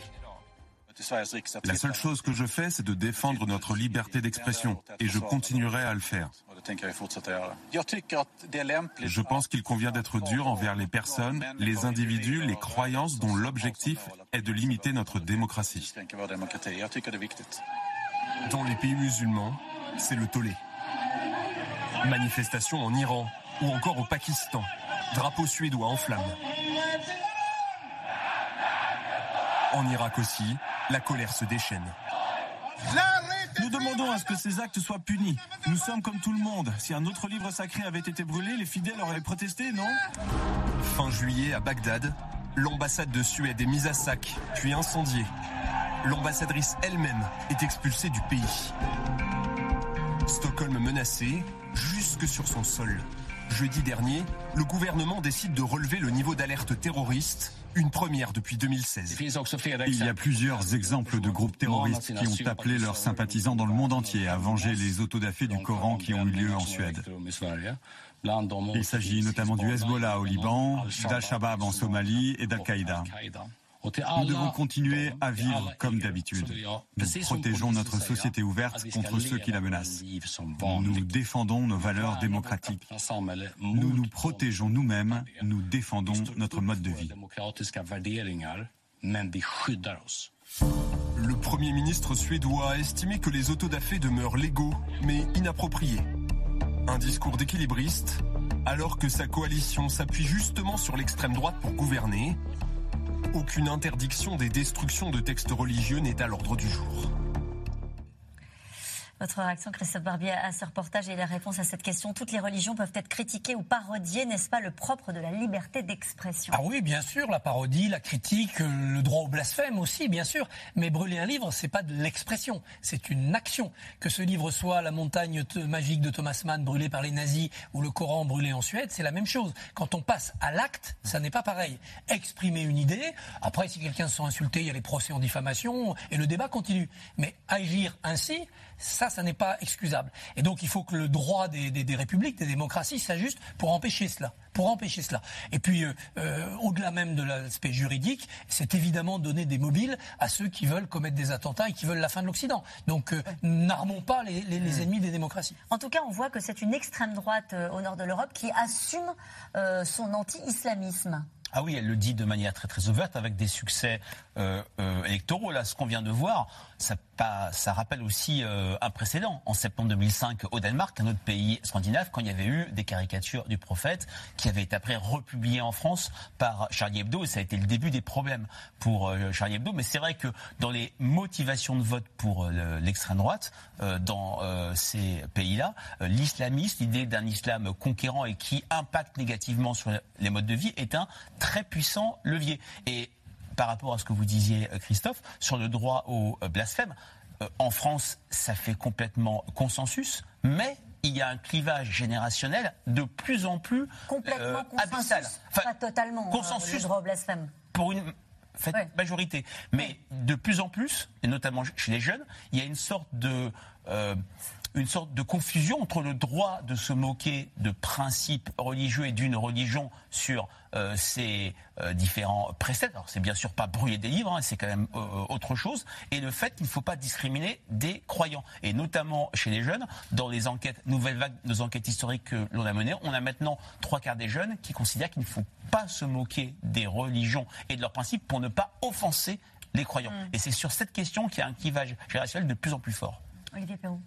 La seule chose que je fais, c'est de défendre notre liberté d'expression, et je continuerai à le faire. Je pense qu'il convient d'être dur envers les personnes, les individus, les croyances dont l'objectif est de limiter notre démocratie. Dans les pays musulmans, c'est le tollé. Manifestations en Iran ou encore au Pakistan. Drapeau suédois en flammes. En Irak aussi, la colère se déchaîne. Nous demandons à ce que ces actes soient punis. Nous sommes comme tout le monde. Si un autre livre sacré avait été brûlé, les fidèles auraient protesté, non? Fin juillet, à Bagdad, l'ambassade de Suède est mise à sac, puis incendiée. L'ambassadrice elle-même est expulsée du pays. Stockholm menacé, jusque sur son sol. Jeudi dernier, le gouvernement décide de relever le niveau d'alerte terroriste, une première depuis 2016. Il y a plusieurs exemples de groupes terroristes qui ont appelé leurs sympathisants dans le monde entier à venger les autodafés du Coran qui ont eu lieu en Suède. Il s'agit notamment du Hezbollah au Liban, d'Al-Shabaab en Somalie et d'Al-Qaïda. Nous devons continuer à vivre comme d'habitude. Nous protégeons notre société ouverte contre ceux qui la menacent. Nous défendons nos valeurs démocratiques. Nous nous protégeons nous-mêmes, nous défendons notre mode de vie. Le Premier ministre suédois a estimé que les autodafés demeurent légaux, mais inappropriés. Un discours d'équilibriste, alors que sa coalition s'appuie justement sur l'extrême droite pour gouverner. Aucune interdiction des destructions de textes religieux n'est à l'ordre du jour. Votre réaction, Christophe Barbier, à ce reportage et la réponse à cette question. Toutes les religions peuvent être critiquées ou parodiées, n'est-ce pas le propre de la liberté d'expression? Ah oui, bien sûr, la parodie, la critique, le droit au blasphème aussi, bien sûr. Mais brûler un livre, c'est pas de l'expression, c'est une action. Que ce livre soit La montagne magique de Thomas Mann brûlée par les nazis ou le Coran brûlé en Suède, c'est la même chose. Quand on passe à l'acte, ça n'est pas pareil. Exprimer une idée, après si quelqu'un se sent insulté, il y a les procès en diffamation et le débat continue. Mais agir ainsi, ça, ça n'est pas excusable. Et donc, il faut que le droit des, républiques, des démocraties s'ajuste pour empêcher cela. Pour empêcher cela. Et puis, euh, euh, au-delà même de l'aspect juridique, c'est évidemment donner des mobiles à ceux qui veulent commettre des attentats et qui veulent la fin de l'Occident. Donc, euh, n'armons pas les, les, ennemis des démocraties. En tout cas, on voit que c'est une extrême droite au nord de l'Europe qui assume son anti-islamisme. Ah oui, elle le dit de manière très très ouverte avec des succès électoraux. Là, ce qu'on vient de voir, ça, ça rappelle aussi euh, un précédent. En septembre 2005, au Danemark, un autre pays scandinave, quand il y avait eu des caricatures du prophète qui avaient été après republiées en France par Charlie Hebdo, et ça a été le début des problèmes pour Charlie Hebdo. Mais c'est vrai que dans les motivations de vote pour l'extrême droite, dans ces pays-là, l'islamisme, l'idée d'un islam conquérant et qui impacte négativement sur les modes de vie, est un très puissant levier. Et par rapport à ce que vous disiez, euh, Christophe, sur le droit au euh, blasphème, euh, en France, ça fait complètement consensus, mais il y a un clivage générationnel de plus en plus complètement abyssal. pas totalement. Consensus. le droit au blasphème. Pour une majorité, mais de plus en plus, et notamment chez les jeunes, il y a une sorte de une sorte de confusion entre le droit de se moquer de principes religieux et d'une religion sur euh, ces euh, différents préceptes. Alors c'est bien sûr pas brûler des livres, hein, c'est quand même euh, autre chose. Et le fait qu'il ne faut pas discriminer des croyants. Et notamment chez les jeunes, dans les enquêtes, nouvelles vagues, nos enquêtes historiques que l'on a menées, on a maintenant trois quarts des jeunes qui considèrent qu'il ne faut pas se moquer des religions et de leurs principes pour ne pas offenser les croyants. Mm. Et c'est sur cette question qu'il y a un clivage générationnel de plus en plus fort. Olivier Perron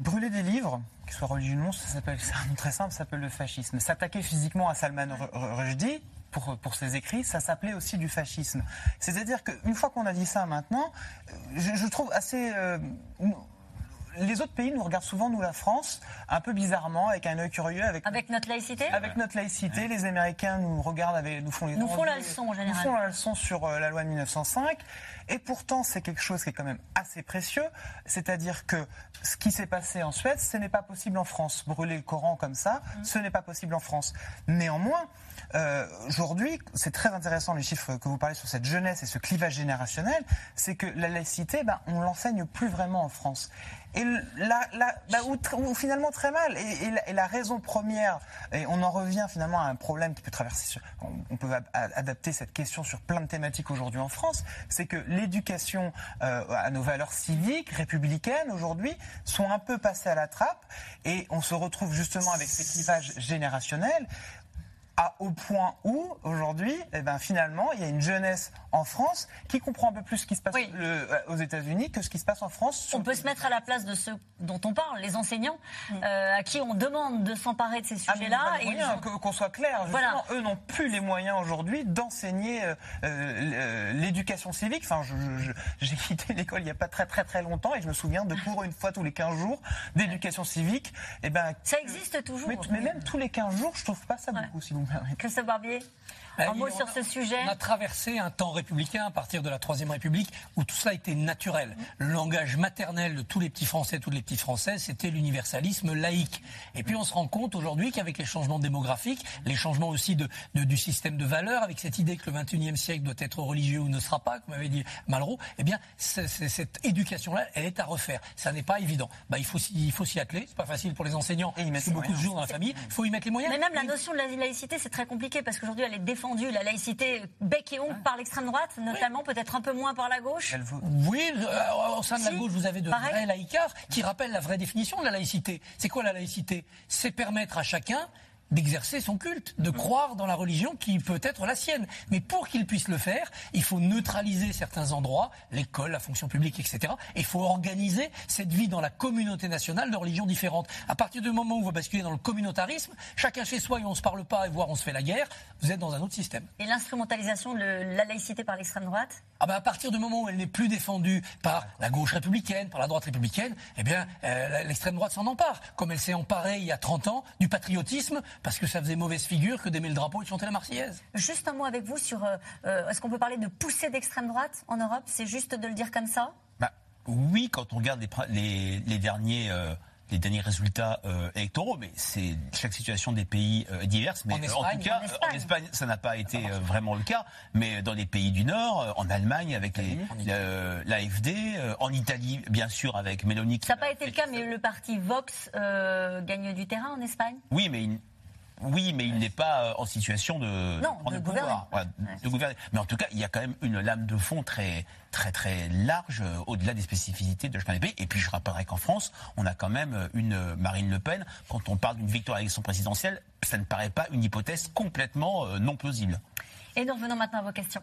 brûler des livres, qu'ils soient religieux ou non, ça s'appelle, c'est un nom très simple, ça s'appelle le fascisme. S'attaquer physiquement à Salman Rushdie, pour, pour, ses écrits, ça s'appelait aussi du fascisme. C'est-à-dire qu'une fois qu'on a dit ça maintenant, je, trouve assez... Euh, les autres pays nous regardent souvent, nous la France, un peu bizarrement, avec un œil curieux. Avec, avec notre laïcité Avec notre laïcité. Les Américains nous regardent, avec, nous font les Nous font la leçon en général. Nous font la leçon sur euh, la loi de 1905. Et pourtant, c'est quelque chose qui est quand même assez précieux. C'est-à-dire que ce qui s'est passé en Suède, ce n'est pas possible en France. Brûler le Coran comme ça, mm. ce n'est pas possible en France. Néanmoins, euh, aujourd'hui, c'est très intéressant les chiffres que vous parlez sur cette jeunesse et ce clivage générationnel, c'est que la laïcité, ben, on l'enseigne plus vraiment en France. Et la, finalement très mal. Et, la, raison première, et on en revient finalement à un problème qui peut traverser, on, peut adapter cette question sur plein de thématiques aujourd'hui en France, c'est que l'éducation euh, à nos valeurs civiques, républicaines aujourd'hui, sont un peu passées à la trappe et on se retrouve justement avec ces clivages générationnels à, au point où, aujourd'hui, eh ben, finalement, il y a une jeunesse en France qui comprend un peu plus ce qui se passe euh, aux États-Unis que ce qui se passe en France. On peut se mettre à la place de ceux dont on parle, les enseignants, mm. euh, à qui on demande de s'emparer de ces ah, sujets-là. et qu'on soit clair, voilà. eux n'ont plus les moyens aujourd'hui d'enseigner euh, l'éducation civique. Enfin, j'ai quitté l'école il n'y a pas très très très longtemps et je me souviens de cours une fois tous les 15 jours d'éducation civique. Eh ben, ça existe toujours. Mais, même tous les 15 jours, je trouve pas ça beaucoup, si vous me Christophe Barbier? Un mot sur ce sujet. On a traversé un temps républicain à partir de la Troisième République où tout cela était naturel. Le langage maternel de tous les petits Français, toutes les petites Françaises, c'était l'universalisme laïque. Et puis on se rend compte aujourd'hui qu'avec les changements démographiques, les changements aussi de, du système de valeurs, avec cette idée que le XXIe siècle doit être religieux ou ne sera pas, comme avait dit Malraux, eh bien cette éducation-là, elle est à refaire. Ça n'est pas évident. Bah, il faut s'y atteler. C'est pas facile pour les enseignants. Et il mettent beaucoup de jours dans la famille. Il faut y mettre les moyens. Mais même la notion de la laïcité, c'est très compliqué parce qu'aujourd'hui, elle est défendue la laïcité bec et ongle par l'extrême droite, notamment, peut-être un peu moins par la gauche Oui, euh, au sein de la gauche, vous avez de vrais laïcards qui rappellent la vraie définition de la laïcité. C'est quoi la laïcité? C'est permettre à chacun d'exercer son culte, de croire dans la religion qui peut être la sienne. Mais pour qu'il puisse le faire, il faut neutraliser certains endroits, l'école, la fonction publique, etc. Et il faut organiser cette vie dans la communauté nationale de religions différentes. À partir du moment où vous basculez dans le communautarisme, chacun chez soi et on se parle pas et voire on se fait la guerre, vous êtes dans un autre système. Et l'instrumentalisation de la laïcité par l'extrême droite? Ah ben à partir du moment où elle n'est plus défendue par la gauche républicaine, par la droite républicaine, eh bien euh, l'extrême droite s'en empare, comme elle s'est emparée il y a 30 ans du patriotisme parce que ça faisait mauvaise figure que d'aimer le drapeau et de chanter la Marseillaise. Juste un mot avec vous sur. Euh, euh, est-ce qu'on peut parler de poussée d'extrême droite en Europe? C'est juste de le dire comme ça? Bah, Oui, quand on regarde les, les, derniers. Euh, les derniers résultats électoraux, mais c'est chaque situation des pays est diverse. Mais en, en, tout cas, en Espagne, ça n'a pas été vraiment le cas. Mais dans les pays du Nord, en Allemagne avec l'AFD, en Italie, bien sûr, avec Meloni. Ça n'a pas été le cas, mais le parti Vox gagne du terrain en Espagne? Oui, mais oui, mais il n'est pas euh, en situation de, de, pouvoir, de gouverner. Mais en tout cas, il y a quand même une lame de fond très, très, très large euh, au-delà des spécificités de chacun des pays. Et puis, je rappellerai qu'en France, on a quand même euh, une Marine Le Pen. Quand on parle d'une victoire à l'élection présidentielle, ça ne paraît pas une hypothèse complètement non plausible. Et nous revenons maintenant à vos questions.